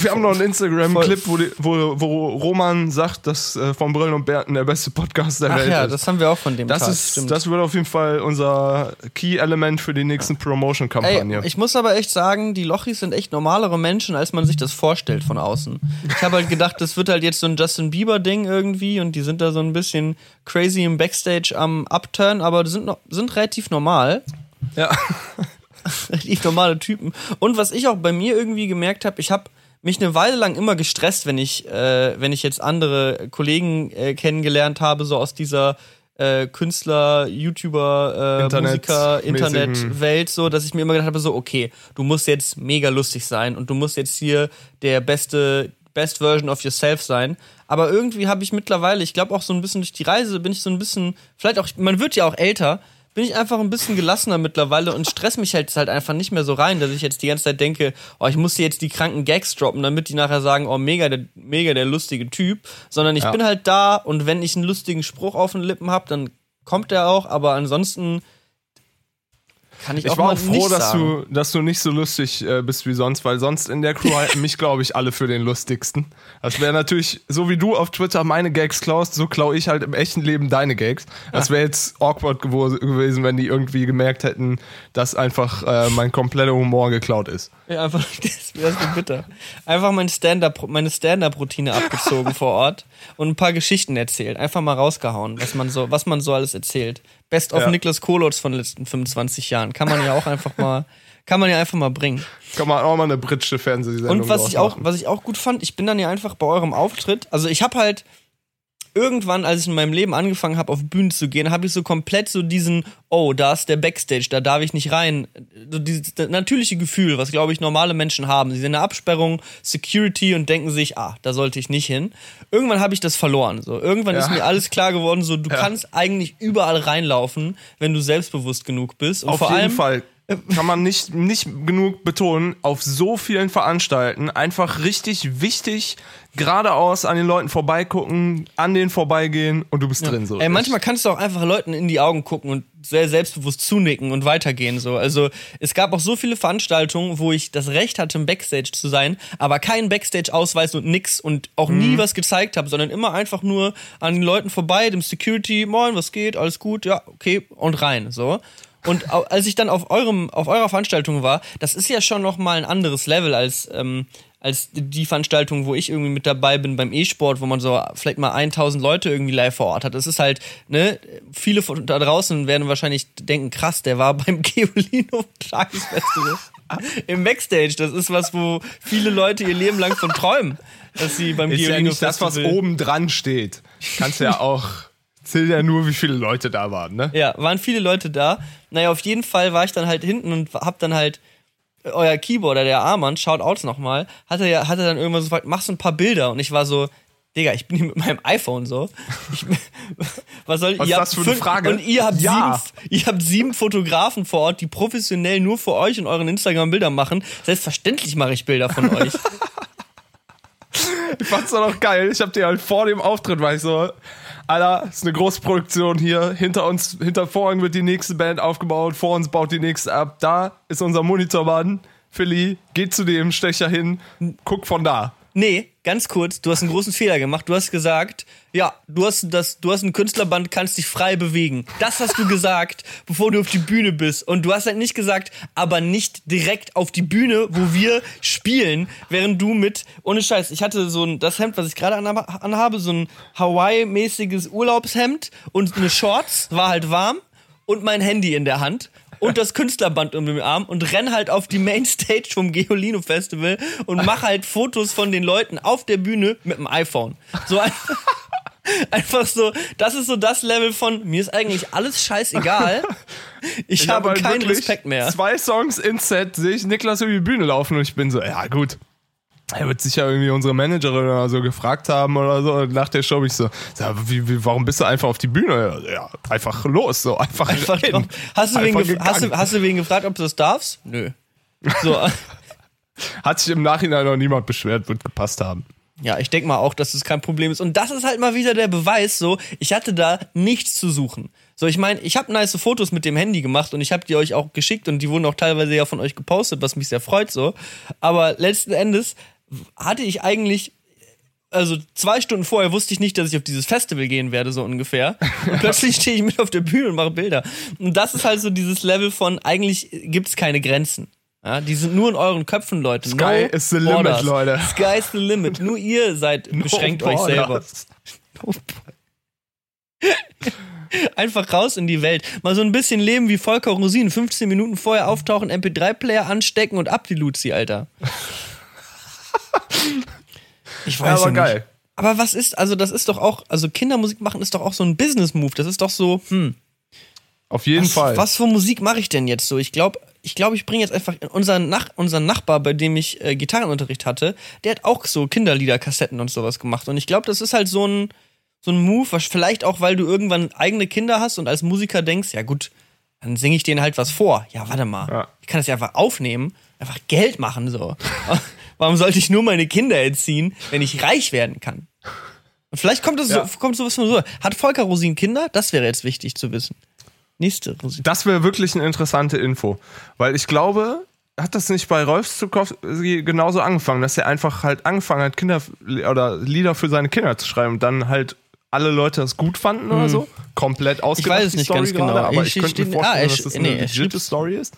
Wir haben noch einen Instagram-Clip, wo, wo, wo Roman sagt, dass äh, von Brillen und Bärten der beste Podcast der Ach Welt ja, ist. das haben wir auch von dem Das, Tag. ist, stimmt. das wird auf jeden Fall unser Key-Element für die nächsten Promotion-Kampagne. Ey, ich muss aber echt sagen, die Lochis sind echt normalere Menschen, als man sich das vorstellt von außen. Ich habe halt gedacht, das wird halt jetzt so ein Justin Bieber-Ding irgendwie und die sind da so ein bisschen crazy im Backstage am Upturn, aber die sind, noch, sind relativ normal. ja. relativ normale Typen. Und was ich auch bei mir irgendwie gemerkt habe, ich habe mich eine Weile lang immer gestresst, wenn ich, äh, wenn ich jetzt andere Kollegen äh, kennengelernt habe, so aus dieser äh, Künstler, YouTuber, äh, Internet- Musiker, Internetwelt, so, dass ich mir immer gedacht habe, so, okay, du musst jetzt mega lustig sein und du musst jetzt hier der beste, best version of yourself sein. Aber irgendwie habe ich mittlerweile, ich glaube auch so ein bisschen durch die Reise, bin ich so ein bisschen, vielleicht auch, man wird ja auch älter, bin ich einfach ein bisschen gelassener mittlerweile und stress mich halt, halt einfach nicht mehr so rein, dass ich jetzt die ganze Zeit denke, oh, ich muss jetzt die kranken Gags droppen, damit die nachher sagen, oh, mega der, mega der lustige Typ, sondern ich Ja. bin halt da und wenn ich einen lustigen Spruch auf den Lippen habe, dann kommt der auch, aber ansonsten kann ich, Ich auch war mal auch froh, dass sagen. du, dass du nicht so lustig äh, bist wie sonst, weil sonst in der Crew halten mich, glaube ich, alle für den lustigsten. Das wäre natürlich, so wie du auf Twitter meine Gags klaust, so klaue ich halt im echten Leben deine Gags. Das wäre jetzt awkward gewo- gewesen, wenn die irgendwie gemerkt hätten, dass einfach äh, mein kompletter Humor geklaut ist. Ja, einfach, das wäre so bitter. Einfach mein Stand-up, meine Stand-up-Routine abgezogen vor Ort und ein paar Geschichten erzählt. Einfach mal rausgehauen, was man so, was man so alles erzählt. Best of Ja. Niklas Kolotz von den letzten 25 Jahren. Kann man ja auch einfach mal, kann man ja einfach mal bringen. Kann man auch mal eine britische Fernsehsendung Und was ich auch, was ich auch gut fand, ich bin dann ja einfach bei eurem Auftritt. Also ich habe halt irgendwann, als ich in meinem Leben angefangen habe, auf Bühnen zu gehen, habe ich so komplett so diesen, oh, da ist der Backstage, da darf ich nicht rein. So dieses natürliche Gefühl, was glaube ich normale Menschen haben. Sie sind in der Absperrung, Security und denken sich, ah, da sollte ich nicht hin. Irgendwann habe ich das verloren. So irgendwann Ja. ist mir alles klar geworden. So du Ja. kannst eigentlich überall reinlaufen, wenn du selbstbewusst genug bist. Und Auf vor jeden allem, Fall kann man nicht, nicht genug betonen, auf so vielen Veranstalten einfach richtig wichtig, geradeaus an den Leuten vorbeigucken, an denen vorbeigehen und du bist drin. So. Ey, manchmal kannst du auch einfach Leuten in die Augen gucken und sehr selbstbewusst zunicken und weitergehen. So. Also es gab auch so viele Veranstaltungen, wo ich das Recht hatte, im Backstage zu sein, aber keinen Backstage-Ausweis und nix und auch nie was gezeigt habe, sondern immer einfach nur an den Leuten vorbei, dem Security, moin, was geht, alles gut, ja, okay, und rein. So. Und als ich dann auf eurem, auf eurer Veranstaltung war, das ist ja schon noch mal ein anderes Level als, ähm, als die Veranstaltung, wo ich irgendwie mit dabei bin beim E-Sport, wo man so vielleicht mal 1000 Leute irgendwie live vor Ort hat. Das ist halt, ne, viele von da draußen werden wahrscheinlich denken, krass, der war beim Geolino Tagesfestival. Im Backstage, das ist was, wo viele Leute ihr Leben lang von träumen, dass sie beim ist ja Geolino nicht das, was oben dran steht. Kannst ja auch, zählt ja nur, wie viele Leute da waren, ne? Ja, waren viele Leute da. Naja, auf jeden Fall war ich dann halt hinten und hab dann halt äh, euer Keyboarder, der Armand, Shoutouts nochmal, hatte ja, hatte dann irgendwann so gefragt, machst du ein paar Bilder? Und ich war so, Digga, ich bin hier mit meinem iPhone so. Ich, was soll Was ihr das für eine Frage? Und ihr habt, Ja. sieben, ihr habt sieben Fotografen vor Ort, die professionell nur für euch und euren Instagram Bilder machen. Selbstverständlich mache ich Bilder von euch. ich fand's doch noch geil. Ich hab dir halt vor dem Auftritt, war ich so, Alter, ist eine große Produktion hier. Hinter uns, hinter Vorhang wird die nächste Band aufgebaut, vor uns baut die nächste ab. Da ist unser Monitormann, Philly, geht zu dem Stecher hin, guck von da. Nee, ganz kurz, du hast einen großen Fehler gemacht. Du hast gesagt, ja, du hast das, du hast ein Künstlerband, kannst dich frei bewegen. Das hast du gesagt, bevor du auf die Bühne bist. Und du hast halt nicht gesagt, aber nicht direkt auf die Bühne, wo wir spielen, während du mit, ohne Scheiß, ich hatte so ein, das Hemd, was ich gerade anhabe, so ein Hawaii-mäßiges Urlaubshemd und eine Shorts, war halt warm und mein Handy in der Hand und das Künstlerband um den Arm und renn halt auf die Mainstage vom Geolino Festival und mach halt Fotos von den Leuten auf der Bühne mit dem iPhone. So einfach, einfach so, das ist so das Level von, mir ist eigentlich alles scheißegal. Ich, ich habe halt keinen Respekt mehr. Zwei Songs in Set sehe ich Niklas über die Bühne laufen und ich bin so, ja gut, er wird sicher irgendwie unsere Managerin oder so gefragt haben oder so. Und nach der Show bin ich so, wie, wie, warum bist du einfach auf die Bühne? Ja, einfach los, so einfach, einfach hin. Hast du, einfach wen hast, du, hast du wen gefragt, ob du das darfst? Nö. So. Hat sich im Nachhinein noch niemand beschwert, wird gepasst haben. Ja, ich denke mal auch, dass es kein Problem ist. Und das ist halt mal wieder der Beweis, so, ich hatte da nichts zu suchen. So, ich meine, ich habe nice Fotos mit dem Handy gemacht und ich habe die euch auch geschickt und die wurden auch teilweise ja von euch gepostet, was mich sehr freut, so. Aber letzten Endes hatte ich eigentlich also zwei Stunden vorher wusste ich nicht, dass ich auf dieses Festival gehen werde, so ungefähr. Und plötzlich stehe ich mit auf der Bühne und mache Bilder. Und das ist halt so dieses Level von, eigentlich gibt es keine Grenzen. Ja, die sind nur in euren Köpfen, Leute. Sky no is the borders. limit, Leute. Sky is the limit. Nur ihr seid, no beschränkt borders. euch selber. Einfach raus in die Welt. Mal so ein bisschen leben wie Volker Rosin. 15 Minuten vorher auftauchen, MP3-Player anstecken und ab die Luzi, Alter. Ich weiß ja, aber ja geil. Aber was ist, also das ist doch auch, also Kindermusik machen ist doch auch so ein Business-Move. Das ist doch so, hm. Auf jeden was, Fall. Was für Musik mache ich denn jetzt so? Ich glaube, ich glaube, ich bringe jetzt einfach unseren, Nach unseren Nachbar, bei dem ich äh, Gitarrenunterricht hatte, der hat auch so Kinderlieder-Kassetten und sowas gemacht. Und ich glaube, das ist halt so ein, so ein Move, was vielleicht auch, weil du irgendwann eigene Kinder hast und als Musiker denkst, ja gut, dann singe ich denen halt was vor. Ja, warte mal. Ja. Ich kann das ja einfach aufnehmen, einfach Geld machen so. Warum sollte ich nur meine Kinder erziehen, wenn ich reich werden kann? Und vielleicht kommt, das ja. so, kommt sowas von so. Hat Volker Rosin Kinder? Das wäre jetzt wichtig zu wissen. Nächste Rosin. Das wäre wirklich eine interessante Info. Weil ich glaube, hat das nicht bei Rolf Zukowski genauso angefangen, dass er einfach halt angefangen hat, Kinder oder Lieder für seine Kinder zu schreiben und dann halt alle Leute das gut fanden hm. oder so? Komplett ausgedacht. Ich weiß es nicht Story ganz genau, aber ich, ich könnte mir vorstellen, ah, dass das nee, eine legitime Story ist.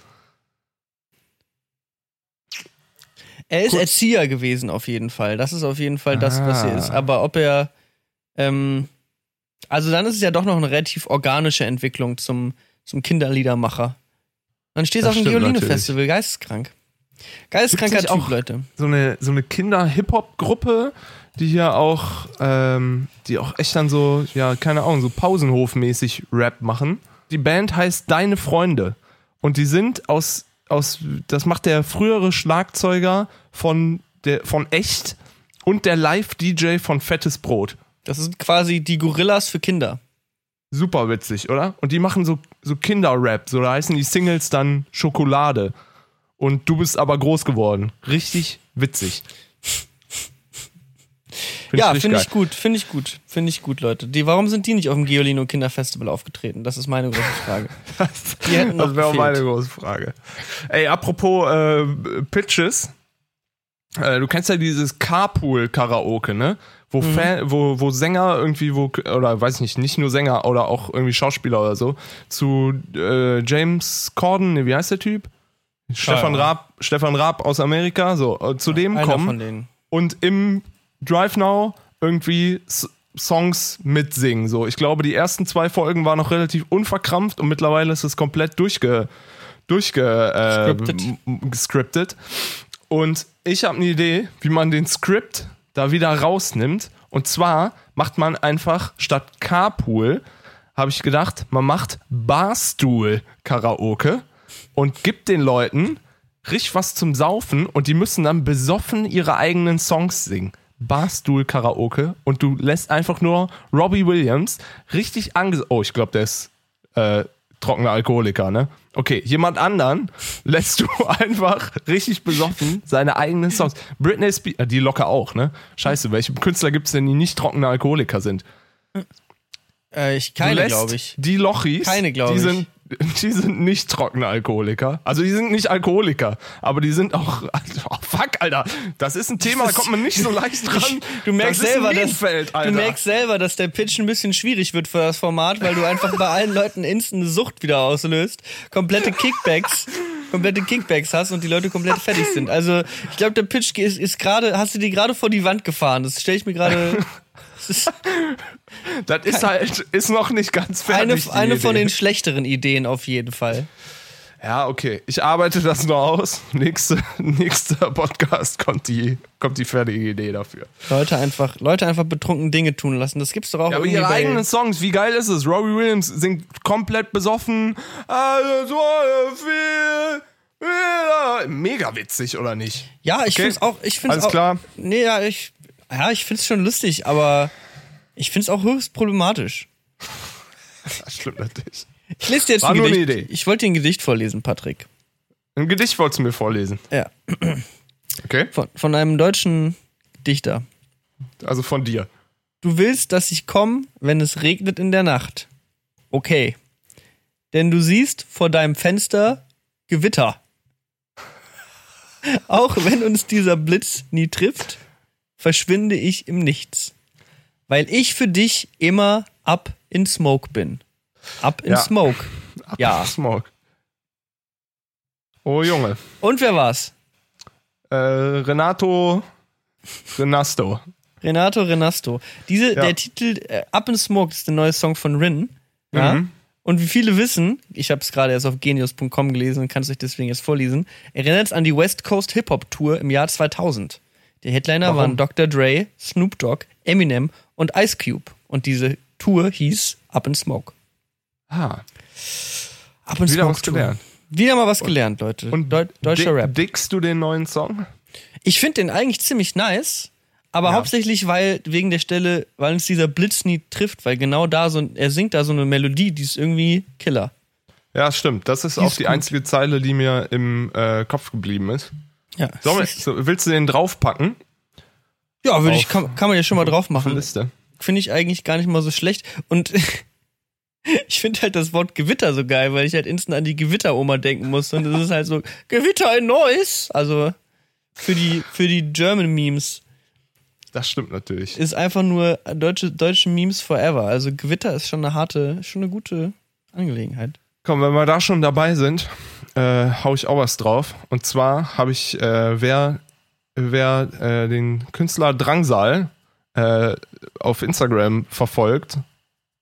Er ist Gut. Erzieher gewesen, auf jeden Fall. Das ist auf jeden Fall das, ah. was er ist. Aber ob er. Ähm, also dann ist es ja doch noch eine relativ organische Entwicklung zum, zum Kinderliedermacher. Dann stehst du auf dem Geoline-Festival, geisteskrank. Geisteskranker Typ, auch Leute. So eine, so eine Kinder-Hip-Hop-Gruppe, die hier auch, ähm, die auch echt dann so, ja, keine Ahnung, so Pausenhof-mäßig Rap machen. Die Band heißt Deine Freunde. Und die sind aus aus, das macht der frühere Schlagzeuger von, der, von Echt und der Live-DJ von Fettes Brot. Das sind quasi die Gorillas für Kinder. Super witzig, oder? Und die machen so, so Kinder-Rap, so da heißen die Singles dann Schokolade. Und du bist aber groß geworden. Richtig witzig. Find ja, finde ich gut, finde ich gut, finde ich gut, Leute. Die, warum sind die nicht auf dem Geolino Kinderfestival aufgetreten? Das ist meine große Frage. das das wäre auch meine große Frage. Ey, apropos äh, Pitches. Äh, du kennst ja dieses Carpool-Karaoke, ne? Wo, mhm. Fan, wo, wo Sänger irgendwie, wo, oder weiß ich nicht, nicht nur Sänger oder auch irgendwie Schauspieler oder so, zu äh, James Corden, ne, wie heißt der Typ? Stefan Raab, Stefan Raab aus Amerika, so, äh, zu dem Einer kommen. Und im Drive Now irgendwie Songs mitsingen. So, ich glaube, die ersten zwei Folgen waren noch relativ unverkrampft und mittlerweile ist es komplett durchge, durchge äh. Und ich habe eine Idee, wie man den Script da wieder rausnimmt. Und zwar macht man einfach statt Carpool, habe ich gedacht, man macht Barstuhl-Karaoke und gibt den Leuten richtig was zum Saufen und die müssen dann besoffen ihre eigenen Songs singen. Barstuhl-Karaoke und du lässt einfach nur Robbie Williams richtig ange... Oh, ich glaube, der ist äh, trockener Alkoholiker, ne? Okay, jemand anderen lässt du einfach richtig besoffen seine eigenen Songs. Britney Spears, äh, die locker auch, ne? Scheiße, welche Künstler gibt's denn, die nicht trockene Alkoholiker sind? Äh, ich keine, glaube ich. Die Lochis, Keine, die ich. sind, die sind nicht trockene Alkoholiker. Also die sind nicht Alkoholiker, aber die sind auch. Oh, fuck, Alter. Das ist ein Thema, da kommt man nicht so leicht dran. Du merkst das selber, dass, Alter. du merkst selber, dass der Pitch ein bisschen schwierig wird für das Format, weil du einfach bei allen Leuten instant eine Sucht wieder auslöst, komplette Kickbacks, komplette Kickbacks hast und die Leute komplett fertig sind. Also ich glaube, der Pitch ist, ist gerade, hast du die gerade vor die Wand gefahren. Das stelle ich mir gerade. das ist halt, ist noch nicht ganz eine, fertig. die eine von den schlechteren Ideen auf jeden Fall. Ja, okay. Ich arbeite das noch aus. Nächste, nächster Podcast kommt die, kommt die fertige Idee dafür. Leute einfach, Leute einfach betrunken Dinge tun lassen. Das gibt's doch auch Ja, aber ihre eigenen Songs, wie geil ist es? Robbie Williams singt komplett besoffen. Feel- feel- Mega witzig, oder nicht? Ja, ich Okay. find's auch, ich find's Alles auch, klar. Nee, ja, ich, ja, ich find's schon lustig, aber ich find's auch höchst problematisch. Das stimmt natürlich. Ich lese dir jetzt War ein nur eine Gedicht. Idee. Ich wollte dir ein Gedicht vorlesen, Patrick. Ein Gedicht wolltest du mir vorlesen. Ja, Okay? von, von einem deutschen Dichter. Also von dir. Du willst, dass ich komme, wenn es regnet in der Nacht. Okay. Denn du siehst vor deinem Fenster Gewitter. Auch wenn uns dieser Blitz nie trifft, verschwinde ich im Nichts. Weil ich für dich immer up in Smoke bin. Up in Ja. Smoke. Ja. Smoke. Oh Junge. Und wer war's? Äh, Renato Renasto. Renato Renasto. Diese, Ja. Der Titel äh, Up in Smoke ist der neue Song von Rin. Ja. Mhm. Und wie viele wissen, ich habe es gerade erst auf genius.com gelesen und kann es euch deswegen jetzt vorlesen, erinnert es an die West Coast Hip Hop Tour im Jahr 2000. Die Headliner Warum? waren Dr. Dre, Snoop Dogg, Eminem und Ice Cube. Und diese Tour hieß Up in Smoke. Ah, Up in wieder Smoke was gelernt. Wieder mal was gelernt, Leute. Und Deu deutscher di- Rap. Dickst du den neuen Song? Ich finde den eigentlich ziemlich nice, aber Ja. hauptsächlich weil wegen der Stelle, weil uns dieser Blitz nie trifft, weil genau da so er singt da so eine Melodie, die ist irgendwie Killer. Ja, stimmt. Das ist Die auch ist die gut. einzige Zeile, die mir im äh, Kopf geblieben ist. Ja, so, willst du den draufpacken? ja würde ich kann, kann man ja schon mal drauf machen. Liste. Finde ich eigentlich gar nicht mal so schlecht und ich finde halt das Wort Gewitter so geil, weil ich halt instant an die Gewitteroma denken muss und es ist halt so Gewitter in Neuss, also für die für die German Memes Das stimmt natürlich. ist einfach nur deutsche deutsche Memes forever. Also Gewitter ist schon eine harte, schon eine gute Angelegenheit. Komm, wenn wir da schon dabei sind, äh, hau ich auch was drauf. Und zwar habe ich, äh, wer, wer äh, den Künstler Drangsal äh, auf Instagram verfolgt,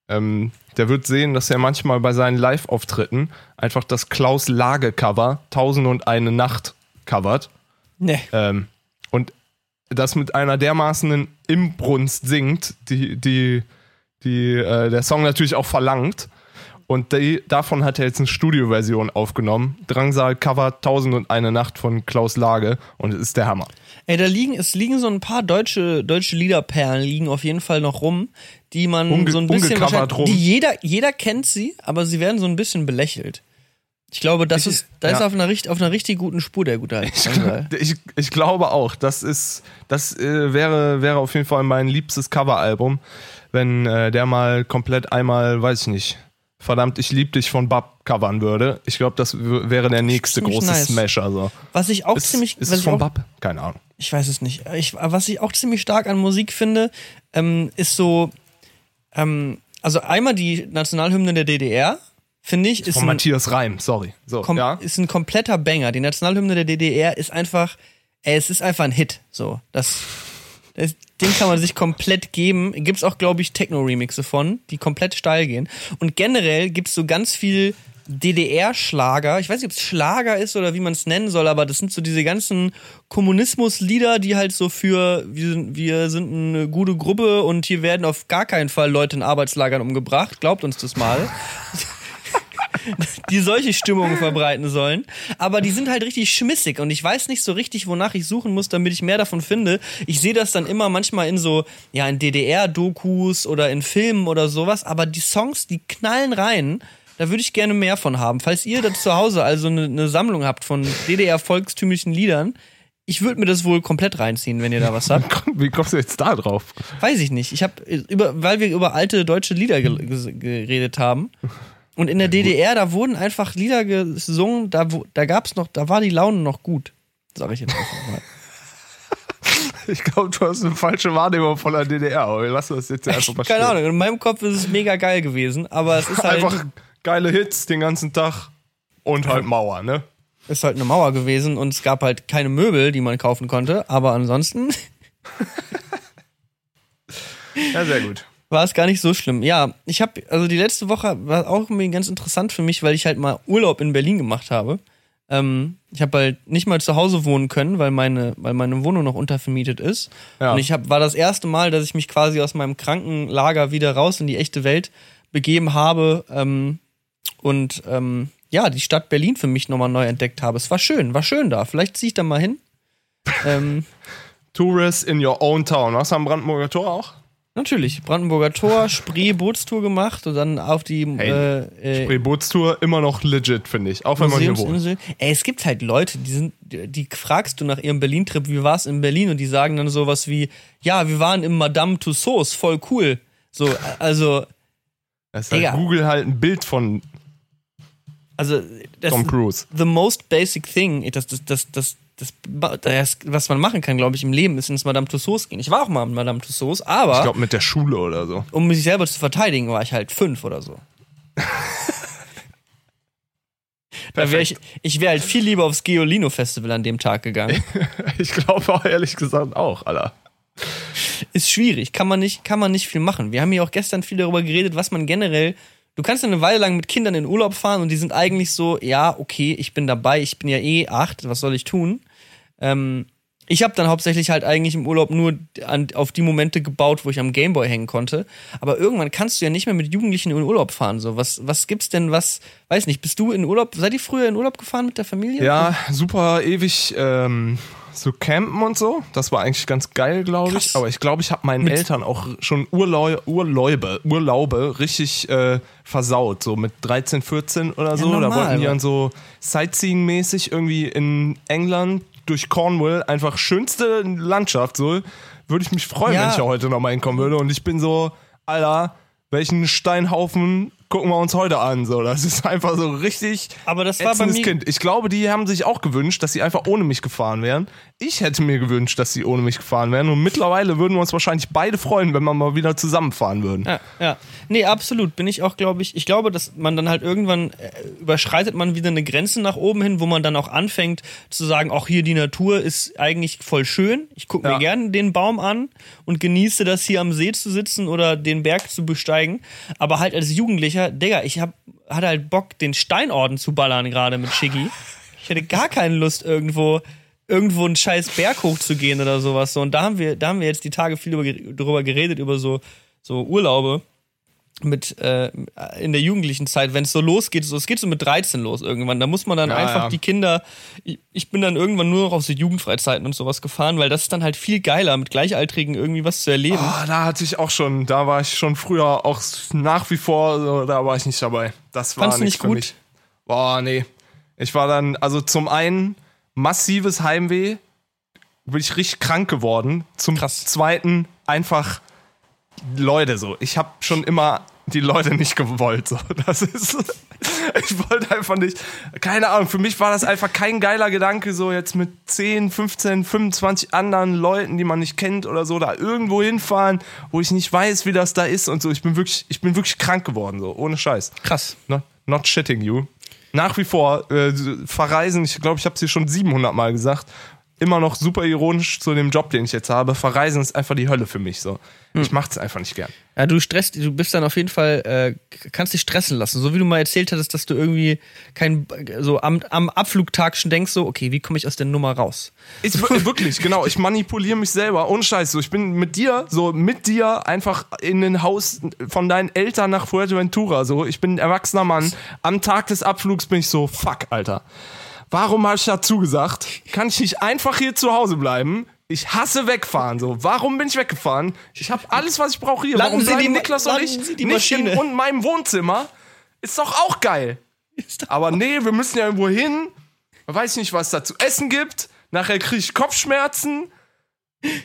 ähm, der wird sehen, dass er manchmal bei seinen Live-Auftritten einfach das Klaus Lage-Cover Tausend und eine Nacht covert. Nee. Ähm, und das mit einer dermaßenen Imbrunst singt, die, die, die äh, der Song natürlich auch verlangt. Und die, davon hat er jetzt eine Studioversion aufgenommen. Drangsal Cover 1001 Nacht von Klaus Lage und es ist der Hammer. Ey, da liegen, es liegen so ein paar deutsche, deutsche Liederperlen liegen auf jeden Fall noch rum, die man Unge- so ein bisschen, rum. die jeder, jeder kennt sie, aber sie werden so ein bisschen belächelt. Ich glaube, das Ich- ist, da ist ja. auf einer, auf einer richtig guten Spur der gute Ich, ich, ich glaube auch, das ist, das äh, wäre, wäre auf jeden Fall mein liebstes Coveralbum, wenn äh, der mal komplett einmal, weiß ich nicht, verdammt, ich lieb dich von Bab covern würde. Ich glaube, das wäre der nächste große nice. Smash. Also. Was ich auch Ist, ziemlich, ist es von auch, Bab? Keine Ahnung. ich weiß es nicht. Ich, was ich auch ziemlich stark an Musik finde, ähm, ist so, ähm, also einmal die Nationalhymne der DDR, finde ich, ist Von ein, Matthias Reim, sorry. So, kom ja. ist ein kompletter Banger. Die Nationalhymne der DDR ist einfach, ey, es ist einfach ein Hit. So, das, das den kann man sich komplett geben. Gibt's auch, glaube ich, Techno-Remixe von, die komplett steil gehen. Und generell gibt's so ganz viel DDR-Schlager. Ich weiß nicht, ob es Schlager ist oder wie man es nennen soll, aber das sind so diese ganzen Kommunismus-Lieder, die halt so für wir, wir sind eine gute Gruppe und hier werden auf gar keinen Fall Leute in Arbeitslagern umgebracht. Glaubt uns das mal die solche Stimmungen verbreiten sollen. Aber die sind halt richtig schmissig und ich weiß nicht so richtig, wonach ich suchen muss, damit ich mehr davon finde. Ich sehe das dann immer manchmal in so, ja, in DDR-Dokus oder in Filmen oder sowas, aber die Songs, die knallen rein. Da würde ich gerne mehr von haben. Falls ihr da zu Hause also eine, eine Sammlung habt von DDR-volkstümlichen Liedern, ich würde mir das wohl komplett reinziehen, wenn ihr da was habt. Wie kommst du jetzt da drauf? Weiß ich nicht. Ich habe über, weil wir über alte deutsche Lieder ge ge geredet haben. Und in der DDR, da wurden einfach Lieder gesungen, da, da gab's noch, da war die Laune noch gut, sag ich jetzt einfach mal. Ich glaube, du hast eine falsche Wahrnehmung von der DDR, aber wir lassen das jetzt einfach mal Keine Ahnung, in meinem Kopf ist es mega geil gewesen, aber es ist halt. Einfach geile Hits den ganzen Tag und halt Mauer, ne? Ist halt eine Mauer gewesen und es gab halt keine Möbel, die man kaufen konnte, aber ansonsten. ja, sehr gut. War es gar nicht so schlimm. Ja, ich habe, also die letzte Woche war auch irgendwie ganz interessant für mich, weil ich halt mal Urlaub in Berlin gemacht habe. Ähm, ich habe halt nicht mal zu Hause wohnen können, weil meine, weil meine Wohnung noch untervermietet ist. Ja. Und ich hab, war das erste Mal, dass ich mich quasi aus meinem Krankenlager wieder raus in die echte Welt begeben habe. Ähm, und ähm, ja, die Stadt Berlin für mich nochmal neu entdeckt habe. Es war schön, war schön da. Vielleicht ziehe ich da mal hin. ähm, Tourist in your own town. Du am Brandenburger Tor auch? Natürlich, Brandenburger Tor, Spree-Bootstour gemacht und dann auf die hey, äh, äh, Spree-Bootstour immer noch legit, finde ich, auch wenn man hier wohnt. Ey, es gibt halt Leute, die sind, die fragst du nach ihrem Berlin-Trip, wie war es in Berlin und die sagen dann sowas wie, ja, wir waren im Madame Tussauds, voll cool. So, also. Das ist halt Google halt ein Bild von also das Tom Cruise. The most basic thing, das, das, das, das, das, was man machen kann, glaube ich, im Leben, ist ins Madame Tussauds gehen. Ich war auch mal in Madame Tussauds, aber. Ich glaube, mit der Schule oder so. Um mich selber zu verteidigen, war ich halt fünf oder so. da wär ich ich wäre halt viel lieber aufs Geolino Festival an dem Tag gegangen. ich glaube auch ehrlich gesagt auch, Alter. Ist schwierig, kann man nicht, kann man nicht viel machen. Wir haben ja auch gestern viel darüber geredet, was man generell du kannst eine Weile lang mit Kindern in Urlaub fahren und die sind eigentlich so, ja, okay, ich bin dabei, ich bin ja eh acht, was soll ich tun? Ähm, ich habe dann hauptsächlich halt eigentlich im Urlaub nur an, auf die Momente gebaut, wo ich am Gameboy hängen konnte. Aber irgendwann kannst du ja nicht mehr mit Jugendlichen in Urlaub fahren. So, was, was gibt's denn, was, weiß nicht, bist du in Urlaub, seid ihr früher in Urlaub gefahren mit der Familie? Ja, super ewig ähm, so campen und so. Das war eigentlich ganz geil, glaube ich. Aber ich glaube, ich habe meinen mit Eltern auch schon Urlau Urlaube, Urlaube richtig äh, versaut. So mit 13, 14 oder so. Ja, normal, da wollten die dann so Sightseeing-mäßig irgendwie in England durch Cornwall einfach schönste Landschaft so. Würde ich mich freuen, ja. wenn ich da heute nochmal hinkommen würde. Und ich bin so, Alter, welchen Steinhaufen gucken wir uns heute an. So, das ist einfach so richtig. Aber das war bei mir Kind. Ich glaube, die haben sich auch gewünscht, dass sie einfach ohne mich gefahren wären. Ich hätte mir gewünscht, dass sie ohne mich gefahren wären. Und mittlerweile würden wir uns wahrscheinlich beide freuen, wenn wir mal wieder zusammenfahren würden. Ja, ja. Nee, absolut. Bin ich auch, glaube ich. Ich glaube, dass man dann halt irgendwann äh, überschreitet man wieder eine Grenze nach oben hin, wo man dann auch anfängt zu sagen, auch hier die Natur ist eigentlich voll schön. Ich gucke mir ja. gerne den Baum an und genieße das hier am See zu sitzen oder den Berg zu besteigen. Aber halt als Jugendlicher Digga, ich hab, hatte halt Bock, den Steinorden zu ballern gerade mit Shiggy. Ich hätte gar keine Lust, irgendwo, irgendwo einen scheiß Berg hochzugehen oder sowas. So, und da haben wir, da haben wir jetzt die Tage viel über, darüber geredet, über so, so Urlaube mit äh, in der jugendlichen Zeit, wenn es so losgeht, so es geht so mit 13 los irgendwann. Da muss man dann ja, einfach ja. die Kinder. Ich, ich, bin dann irgendwann nur noch auf so Jugendfreizeiten und sowas gefahren, weil das ist dann halt viel geiler, mit Gleichaltrigen irgendwie was zu erleben. Oh, da hatte ich auch schon, da war ich schon früher auch nach wie vor, da war ich nicht dabei. Das war Fandst nicht gut. Boah, nee. Ich war dann, also zum einen massives Heimweh, bin ich richtig krank geworden. Zum Krass. zweiten einfach Leute so. Ich habe schon immer die Leute nicht gewollt. So. Das ist. Ich wollte einfach nicht. Keine Ahnung, für mich war das einfach kein geiler Gedanke, so jetzt mit 10, 15, 25 anderen Leuten, die man nicht kennt oder so, da irgendwo hinfahren, wo ich nicht weiß, wie das da ist und so. Ich bin wirklich, ich bin wirklich krank geworden, so, ohne Scheiß. Krass. Not, not shitting you. Nach wie vor äh, verreisen, ich glaube, ich habe es dir schon 700 Mal gesagt, immer noch super ironisch zu dem Job, den ich jetzt habe. Verreisen ist einfach die Hölle für mich. So. Hm. Ich mach's einfach nicht gern. Ja, du stresst, du bist dann auf jeden Fall, äh, kannst dich stressen lassen. So wie du mal erzählt hattest, dass du irgendwie kein, so am, am Abflugtag schon denkst, so, okay, wie komme ich aus der Nummer raus? Ich, wirklich, genau. Ich manipuliere mich selber. Ohne Scheiß. So, ich bin mit dir, so mit dir einfach in den Haus von deinen Eltern nach Fuerteventura. So, ich bin ein erwachsener Mann. Am Tag des Abflugs bin ich so, fuck, Alter. Warum habe ich dazu gesagt? Kann ich nicht einfach hier zu Hause bleiben? Ich hasse wegfahren. So, warum bin ich weggefahren? Ich habe alles, was ich brauche hier. Landen warum Sie die, Niklas und ich nicht in, in meinem Wohnzimmer? Ist doch auch geil. Aber nee, wir müssen ja irgendwo hin. Man weiß nicht, was da zu essen gibt. Nachher kriege ich Kopfschmerzen.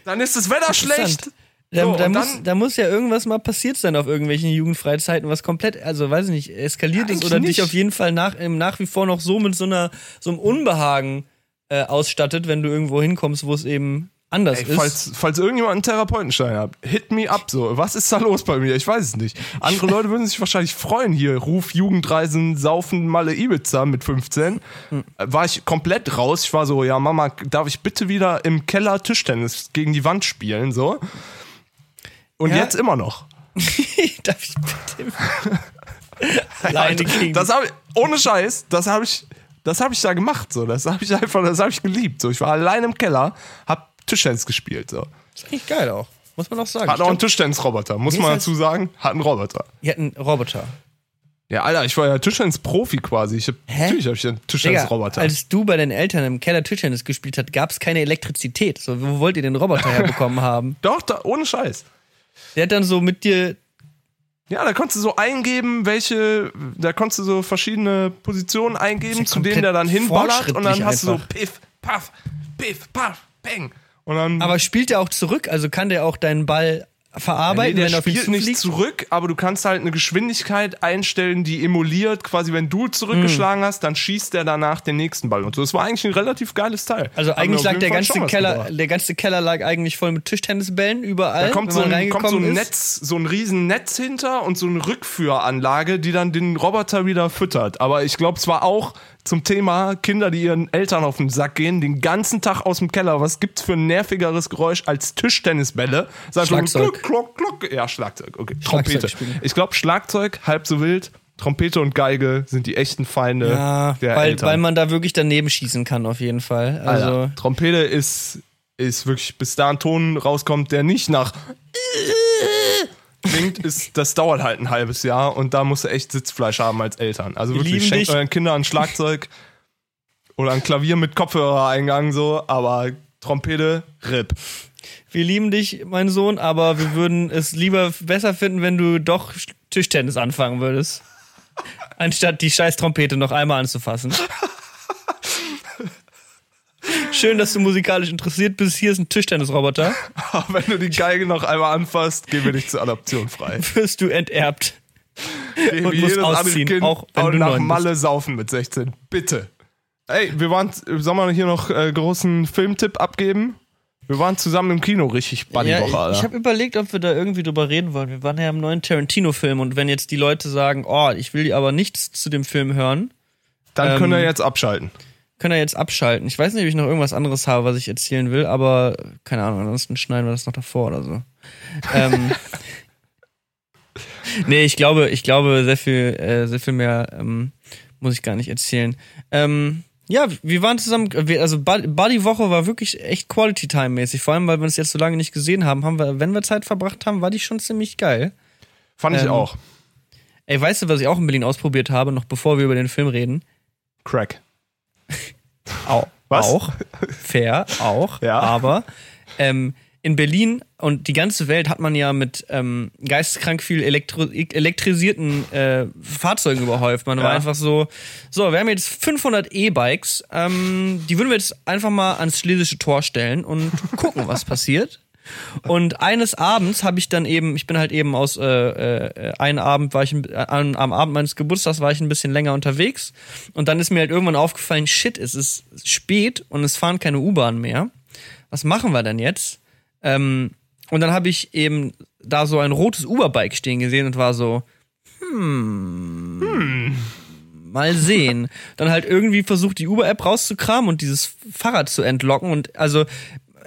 Dann ist das Wetter schlecht. Da, So, da, muss, dann- da muss ja irgendwas mal passiert sein auf irgendwelchen Jugendfreizeiten, was komplett, also weiß ich nicht, eskaliert ist oder dich nicht. auf jeden Fall nach, nach wie vor noch so mit so einer so einem Unbehagen äh, ausstattet, wenn du irgendwo hinkommst, wo es eben anders Ey, ist. falls, falls irgendjemand einen Therapeutenstein hat, hit me up so. Was ist da los bei mir? Ich weiß es nicht. Andere Leute würden sich wahrscheinlich freuen hier. Ruf Jugendreisen, Saufen, Malle Ibiza mit 15. Hm. Äh, War ich komplett raus. Ich war so, ja Mama, darf ich bitte wieder im Keller Tischtennis gegen die Wand spielen, so. Und Ja. jetzt immer noch. Darf ich bitte alleine gegen Das habe ich, ohne Scheiß, das habe ich, das habe ich da gemacht, so. Das habe ich einfach, das habe ich geliebt, so. Ich war allein im Keller, hab Tischtennis gespielt, so. Das ist eigentlich geil auch. Muss man auch sagen. Hat auch einen Tischtennisroboter, muss man dazu sagen. Hat einen Roboter. die hatten Roboter. Ja, Alter, ich war ja Tischtennis-Profi quasi. Ich hab, Hä? natürlich habe ich einen Tischtennis-Roboter. als du bei deinen Eltern im Keller Tischtennis gespielt hast, gab es keine Elektrizität. So, wo wollt ihr den Roboter herbekommen haben? Doch, da, ohne Scheiß. Der hat dann so mit dir Ja, da konntest du so eingeben, welche, da konntest du so verschiedene Positionen eingeben, ja zu denen der dann hinballert und dann hast du so einfach. piff, paff, piff, paff, bang. Und dann Aber spielt der auch zurück? Also kann der auch deinen Ball verarbeiten, nee, der wenn er ihn spielt nicht zufliegt? zurück, aber du kannst halt eine Geschwindigkeit einstellen, die emuliert, quasi wenn du zurückgeschlagen Hm. hast, dann schießt der danach den nächsten Ball und so. Das war eigentlich ein relativ geiles Teil. Also Hat eigentlich lag der Fall ganze Keller, der ganze Keller lag eigentlich voll mit Tischtennisbällen überall. Da kommt so, ein, kommt so ein ist. Netz, so ein riesen Netz hinter und so eine Rückführanlage, die dann den Roboter wieder füttert. Aber ich glaube, es war auch zum Thema Kinder, die ihren Eltern auf den Sack gehen, den ganzen Tag aus dem Keller. Was gibt's für ein nervigeres Geräusch als Tischtennisbälle? Sag. Kluck, kluck, kluck. Ja, Schlagzeug, okay. Trompete. Ich glaube, Schlagzeug, halb so wild. Trompete und Geige sind die echten Feinde Ja, der weil, Eltern. weil man da wirklich daneben schießen kann, auf jeden Fall. Also, Alter, Trompete ist, ist wirklich, bis da ein Ton rauskommt, der nicht nach klingt, ist, das dauert halt ein halbes Jahr und da musst du echt Sitzfleisch haben als Eltern. Also Wir wirklich, schenkt dich. euren Kindern ein Schlagzeug oder ein Klavier mit Kopfhörereingang so, aber Trompete, RIP. wir lieben dich, mein Sohn, aber wir würden es lieber besser finden, wenn du doch Tischtennis anfangen würdest. Anstatt die scheiß Trompete noch einmal anzufassen. Schön, dass du musikalisch interessiert bist. Hier ist ein Tischtennisroboter. Aber wenn du die Geige noch einmal anfasst, gehen wir dich zur Adoption frei. Wirst du enterbt. Geh Und musst ausziehen, Kind auch wenn du nach neun bist. Malle saufen mit 16. Bitte. Ey, wir waren, sollen wir hier noch äh, großen Filmtipp abgeben? Wir waren zusammen im Kino, richtig Buddywoche, Ja, ich Alter. ich habe überlegt, ob wir da irgendwie drüber reden wollen. Wir waren ja im neuen Tarantino-Film und wenn jetzt die Leute sagen, oh, ich will aber nichts zu dem Film hören, Dann ähm, können wir jetzt abschalten. Können wir jetzt abschalten. Ich weiß nicht, ob ich noch irgendwas anderes habe, was ich erzählen will, aber keine Ahnung, ansonsten schneiden wir das noch davor oder so. ähm, nee, ich glaube, ich glaube, sehr viel, äh, sehr viel mehr ähm, muss ich gar nicht erzählen. Ähm, ja, wir waren zusammen, also Bud- Buddy-Woche war wirklich echt Quality-Time-mäßig. Vor allem, weil wir uns jetzt so lange nicht gesehen haben, haben wir, wenn wir Zeit verbracht haben, war die schon ziemlich geil. Fand ich ähm, auch. Ey, weißt du, was ich auch in Berlin ausprobiert habe, noch bevor wir über den Film reden? Crack. Au Was? Auch. Fair, auch. Ja. Aber ähm, in Berlin und die ganze Welt hat man ja mit ähm, geisteskrank viel elektro elektrisierten äh, Fahrzeugen überhäuft. Man war Ja. einfach so, so, wir haben jetzt 500 E-Bikes, ähm, die würden wir jetzt einfach mal ans Schlesische Tor stellen und gucken, was passiert. Und eines Abends habe ich dann eben, ich bin halt eben aus, äh, äh, einen Abend war ich, ein- äh, am, Abend meines Geburtstags war ich ein bisschen länger unterwegs und dann ist mir halt irgendwann aufgefallen, shit, es ist spät und es fahren keine U-Bahn mehr. Was machen wir denn jetzt? Ähm, und dann habe ich eben da so ein rotes Uber-Bike stehen gesehen und war so, hm, mal sehen. Dann halt irgendwie versucht, die Uber-App rauszukramen und dieses Fahrrad zu entlocken und also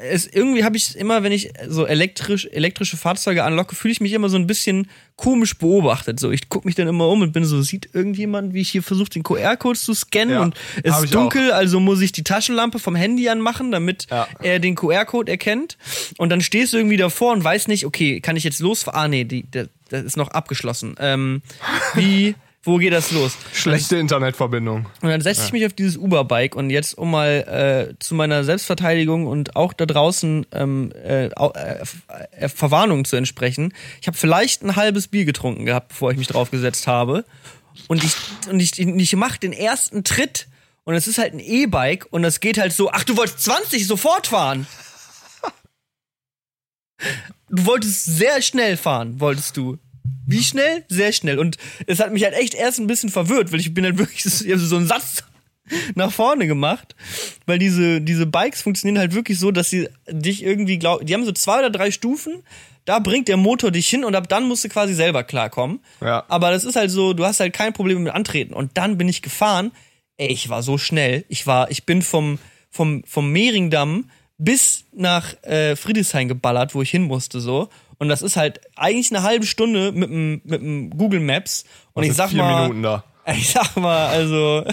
es irgendwie habe ich immer, wenn ich so elektrisch, elektrische Fahrzeuge anlocke, fühle ich mich immer so ein bisschen komisch beobachtet. So, ich gucke mich dann immer um und bin so, sieht irgendjemand, wie ich hier versuche, den QR-Code zu scannen Ja, und es ist ich auch. dunkel, also muss ich die Taschenlampe vom Handy anmachen, damit Ja. er den QR-Code erkennt. Und dann stehst du irgendwie davor und weißt nicht, okay, kann ich jetzt losfahren? Ah, nee, die, das ist noch abgeschlossen. Ähm, wie, wo geht das los? Schlechte Internetverbindung. Und dann setze ich mich auf dieses Uber-Bike und jetzt, um mal äh, zu meiner Selbstverteidigung und auch da draußen ähm, äh, äh, äh, Verwarnung zu entsprechen, ich habe vielleicht ein halbes Bier getrunken gehabt, bevor ich mich drauf gesetzt habe. und ich, und ich, ich mach den ersten Tritt und es ist halt ein E-Bike und das geht halt so, ach, du wolltest 20 sofort fahren. Du wolltest sehr schnell fahren, wolltest du. Wie schnell? Sehr schnell. Und es hat mich halt echt erst ein bisschen verwirrt, weil ich bin halt wirklich so einen Satz nach vorne gemacht, weil diese, diese Bikes funktionieren halt wirklich so, dass sie dich irgendwie glauben, die haben so zwei oder drei Stufen, da bringt der Motor dich hin und ab dann musst du quasi selber klarkommen. Ja. Aber das ist halt so, du hast halt kein Problem mit Antreten. Und dann bin ich gefahren, ey, ich war so schnell. Ich war, ich bin vom, vom, vom Mehringdamm bis nach äh, Friedrichshain geballert, wo ich hin musste, so. Und das ist halt eigentlich eine halbe Stunde mit dem, mit dem Google Maps. Und Das ich sag vier mal, Minuten da. ich sag mal, also,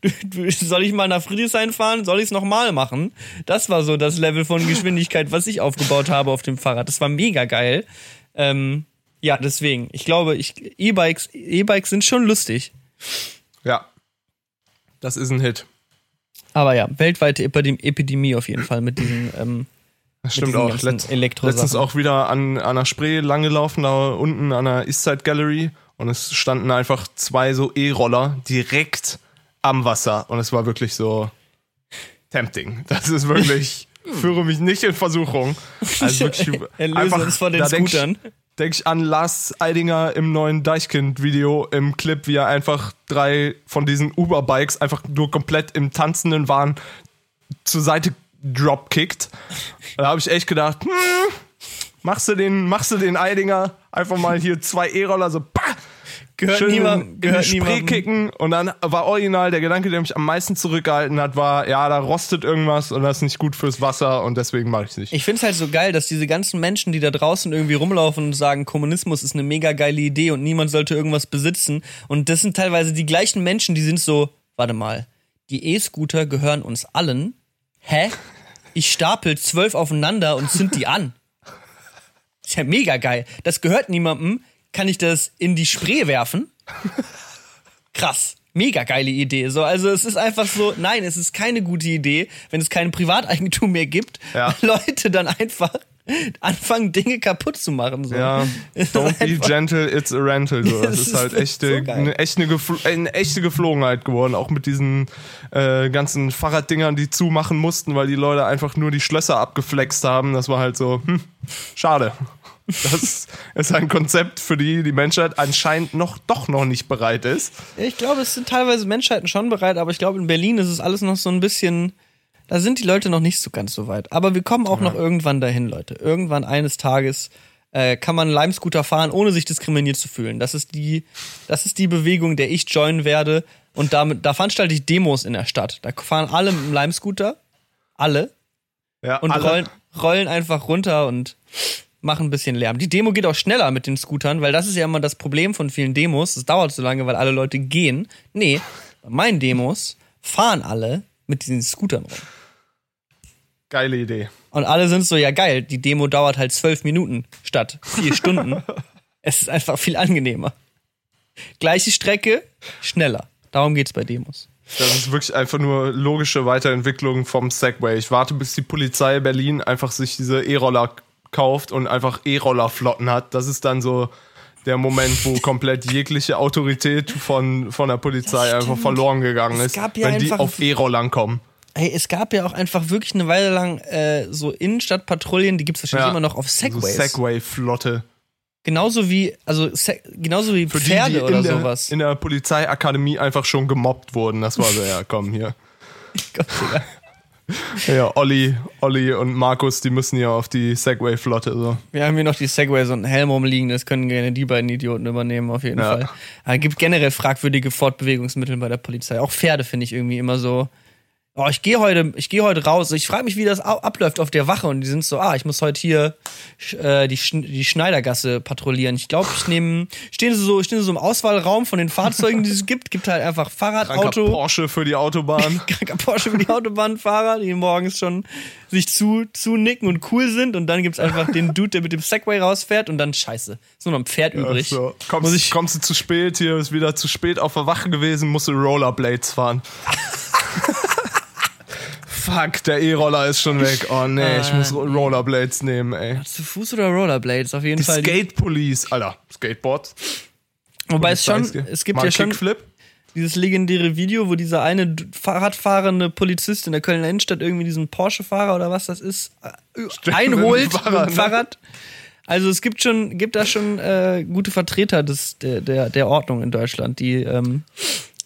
du, du, soll ich mal nach Friedrichshain fahren? Soll ich es nochmal machen? Das war so das Level von Geschwindigkeit, was ich aufgebaut habe auf dem Fahrrad. Das war mega geil. Ähm, ja, deswegen. Ich glaube, ich, E-Bikes, E-Bikes sind schon lustig. Ja. Das ist ein Hit. Aber ja, weltweite Epidem Epidemie auf jeden Fall mit diesen, ähm, Das stimmt auch. Elektrosachen. letztens auch wieder an, an der Spree lang gelaufen, da unten an der Eastside Gallery. Und es standen einfach zwei so E-Roller direkt am Wasser. Und es war wirklich so tempting. Das ist wirklich, führe mich nicht in Versuchung. Also wirklich Erlöse uns von den da denk ich- Scootern. Denke ich an Lars Eidinger im neuen Deichkind-Video im Clip, wie er einfach drei von diesen Uber-Bikes einfach nur komplett im tanzenden Wahn zur Seite dropkickt. Da habe ich echt gedacht, hm, machst du den, machst du den Eidinger einfach mal hier zwei E-Roller so pah, Gehört schön niemand, in gehört Spree niemandem. kicken und dann war original der Gedanke, der mich am meisten zurückgehalten hat, war, ja, da rostet irgendwas und das ist nicht gut fürs Wasser und deswegen mache ich es nicht. Ich find's halt so geil, dass diese ganzen Menschen, die da draußen irgendwie rumlaufen und sagen, Kommunismus ist eine mega geile Idee und niemand sollte irgendwas besitzen. Und das sind teilweise die gleichen Menschen, die sind so, warte mal, die E-Scooter gehören uns allen. Hä? Ich stapel zwölf aufeinander und zünd die an. Ist ja mega geil. Das gehört niemandem. Kann ich das in die Spree werfen? Krass. Mega geile Idee. So, also es ist einfach so, nein, es ist keine gute Idee, wenn es kein Privateigentum mehr gibt, Ja. Leute dann einfach anfangen, Dinge kaputt zu machen. So. Ja, don't be gentle, it's a rental. So. Das Das ist halt so echte, geil. eine, echte, eine echte Geflogenheit geworden. Auch mit diesen äh, ganzen Fahrraddingern, die zumachen mussten, weil die Leute einfach nur die Schlösser abgeflext haben. Das war halt so, hm, schade. Das ist ein Konzept, für die die Menschheit anscheinend noch doch noch nicht bereit ist. Ich glaube, es sind teilweise Menschheiten schon bereit, aber ich glaube, in Berlin ist es alles noch so ein bisschen. Da sind die Leute noch nicht so ganz so weit. Aber wir kommen auch noch irgendwann dahin, Leute. Irgendwann eines Tages äh, kann man Lime-Scooter fahren, ohne sich diskriminiert zu fühlen. Das ist die, das ist die Bewegung, der ich joinen werde. Und damit, da veranstalte ich Demos in der Stadt. Da fahren alle mit dem Lime-Scooter. Alle. Ja, Und alle- rollen, rollen einfach runter und machen ein bisschen Lärm. Die Demo geht auch schneller mit den Scootern, weil das ist ja immer das Problem von vielen Demos. Es dauert so lange, weil alle Leute gehen. Nee, bei meinen Demos fahren alle mit diesen Scootern rum. Geile Idee. Und alle sind so, ja geil, die Demo dauert halt zwölf Minuten statt vier Stunden. Es ist einfach viel angenehmer. Gleiche Strecke, schneller. Darum geht's bei Demos. Das ist wirklich einfach nur logische Weiterentwicklung vom Segway. Ich warte, bis die Polizei Berlin einfach sich diese E-Roller kauft und einfach E-Roller-Flotten hat. Das ist dann so der Moment, wo komplett jegliche Autorität von, von der Polizei einfach verloren gegangen Es ist, gab ja wenn die auf E-Rollern kommen. Ey, es gab ja auch einfach wirklich eine Weile lang äh, so Innenstadtpatrouillen, die gibt's wahrscheinlich Ja. immer noch auf Segways. So Segway-Flotte. genauso wie, also genauso wie Für die, Pferde die in, oder der, sowas. in der Polizeiakademie einfach schon gemobbt wurden. Das war so, ja, komm hier. Gott, Digga. Ja, Olli, Olli und Markus, die müssen ja auf die Segway-Flotte. So. Wir haben hier noch die Segways und einen Helm rumliegen, das können gerne die beiden Idioten übernehmen, auf jeden Ja. Fall. Es gibt generell fragwürdige Fortbewegungsmittel bei der Polizei. Auch Pferde finde ich irgendwie immer so. Oh, ich gehe heute, ich gehe heute raus. Ich frage mich, wie das abläuft auf der Wache und die sind so, ah, ich muss heute hier sch- äh, die, Schn die Schneidergasse patrouillieren. Ich glaube, ich nehme, stehen sie so, stehen sie so im Auswahlraum von den Fahrzeugen, die es gibt, gibt halt einfach Fahrrad, Kranker Auto, Porsche für die Autobahn. kranker Porsche für die Autobahnfahrer, die morgens schon sich zu, zu nicken und cool sind und dann gibt's einfach den Dude, der mit dem Segway rausfährt und dann scheiße. Ist nur noch ein Pferd übrig. So, kommst, ich, kommst du zu spät, hier ist wieder zu spät auf der Wache gewesen, musst du Rollerblades fahren. Fuck, der E-Roller ist schon weg. Oh nee, ich muss Ro- Rollerblades nehmen, ey. zu Fuß oder Rollerblades? Auf jeden Die Fall. Skate Police, Alter, Skateboard. Wobei es schon, es gibt Mal ja schon Kickflip. dieses legendäre Video, wo dieser eine Fahrradfahrende Polizist in der Kölner Innenstadt irgendwie diesen Porsche-Fahrer oder was das ist, äh, einholt mit dem mit Fahrrad, dem ne? Fahrrad. Also es gibt schon, gibt da schon äh, gute Vertreter des, der, der, der Ordnung in Deutschland, die ähm,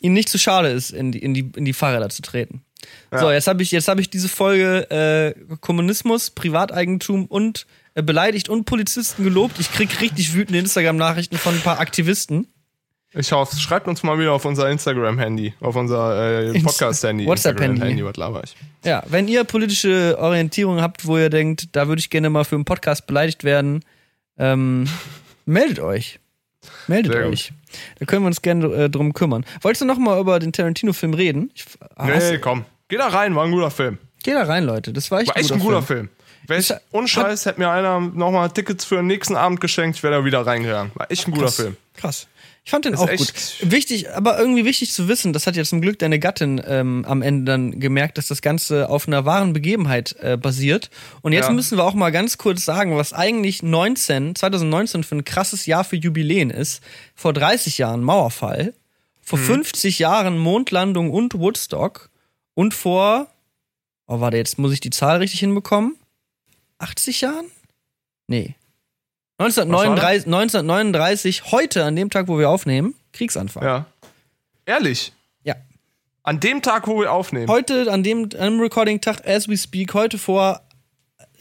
ihnen nicht zu schade ist, in die, in die, in die Fahrräder zu treten. So, jetzt habe ich, jetzt habe ich diese Folge äh, Kommunismus, Privateigentum und äh, beleidigt und Polizisten gelobt. Ich krieg richtig wütende Instagram-Nachrichten von ein paar Aktivisten. Ich hoffe, schreibt uns mal wieder auf unser Instagram-Handy, auf unser äh, Podcast-Handy. WhatsApp-Handy. Was laber ich. Ja, wenn ihr politische Orientierung habt, wo ihr denkt, da würde ich gerne mal für einen Podcast beleidigt werden, ähm, meldet euch. Meldet Sehr gut. euch. Da können wir uns gerne äh, drum kümmern. Wolltest du noch mal über den Tarantino-Film reden? Ich, Nee, komm. Geh da rein, war ein guter Film. Geh da rein, Leute. Das war echt, War echt ein guter Film. Wär ich, ohne Scheiß, hätte mir einer nochmal Tickets für den nächsten Abend geschenkt, ich wäre da wieder reingegangen. War echt ein guter Krass. Film. Krass. Ich fand den auch gut. Wichtig, aber irgendwie wichtig zu wissen, das hat ja zum Glück deine Gattin ähm, am Ende dann gemerkt, dass das Ganze auf einer wahren Begebenheit äh, basiert. Und jetzt Ja. müssen wir auch mal ganz kurz sagen, was eigentlich 19, 2019 für ein krasses Jahr für Jubiläen ist. Vor 30 Jahren Mauerfall, vor Mhm. 50 Jahren Mondlandung und Woodstock und vor, oh warte, jetzt muss ich die Zahl richtig hinbekommen. 80 Jahren? Nee. 1939, 1939, heute, an dem Tag, wo wir aufnehmen, Kriegsanfang. Ja. Ehrlich. Ja. An dem Tag, wo wir aufnehmen. Heute, an dem, am Recording-Tag, as we speak, heute vor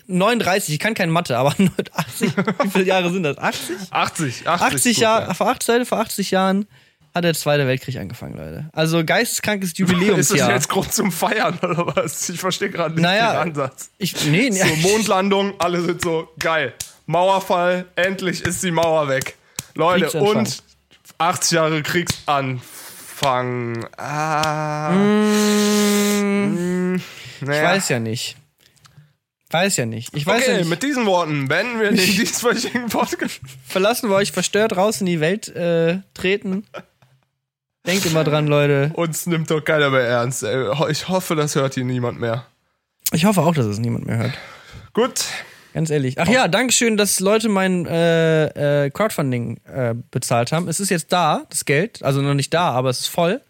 39, ich kann kein Mathe, aber 80, wie viele Jahre sind das? 80? 80, 80. 80 gut, Jahre, ja. vor 80, vor 80 Jahren hat der Zweite Weltkrieg angefangen, Leute. Also geisteskrankes Ist das Jubiläumsjahr. jetzt Grund zum Feiern oder was? Ich verstehe gerade nicht Naja, den Ansatz. Ich, nee, nee. So, Mondlandung, alle sind so geil. Mauerfall, endlich ist die Mauer weg. Leute, und 80 Jahre Kriegsanfang. Ah. Mm, mm, ich naja. weiß ja nicht. Weiß ja nicht. Ich weiß Okay, ja nicht. mit diesen Worten beenden wir den dieswöchigen Podcast. Verlassen wir euch verstört raus in die Welt äh, treten. Denkt immer dran, Leute. Uns nimmt doch keiner mehr ernst. ey. Ich hoffe, das hört hier niemand mehr. Ich hoffe auch, dass es niemand mehr hört. Gut. Ganz ehrlich. Ach ja, Dankeschön, dass Leute mein äh, äh, Crowdfunding äh, bezahlt haben. Es ist jetzt da, das Geld. Also noch nicht da, aber es ist voll.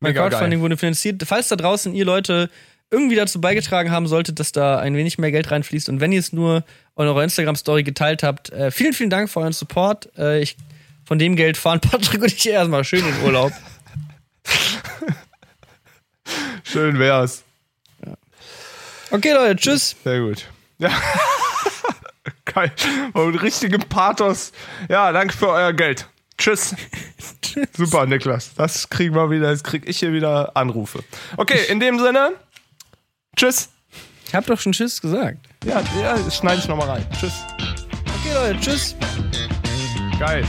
Mein Mega Crowdfunding wurde finanziert. Falls da draußen ihr Leute irgendwie dazu beigetragen haben solltet, dass da ein wenig mehr Geld reinfließt und wenn ihr es nur in eurer Instagram-Story geteilt habt, äh, vielen, vielen Dank für euren Support. Äh, ich, von dem Geld fahren Patrick und ich erstmal schön in Urlaub. Schön wär's. Okay, Leute, tschüss. Sehr gut. Ja. Geil. Und mit richtigem Pathos. Ja, danke für euer Geld. Tschüss. Super, Niklas. Das kriegen wir wieder. Jetzt krieg ich hier wieder Anrufe. Okay, in dem Sinne. Tschüss. Ich hab doch schon Tschüss gesagt. Ja, ja das schneide ich nochmal rein. Tschüss. Okay, Leute, tschüss. Geil.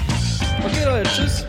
Okay, Leute, tschüss.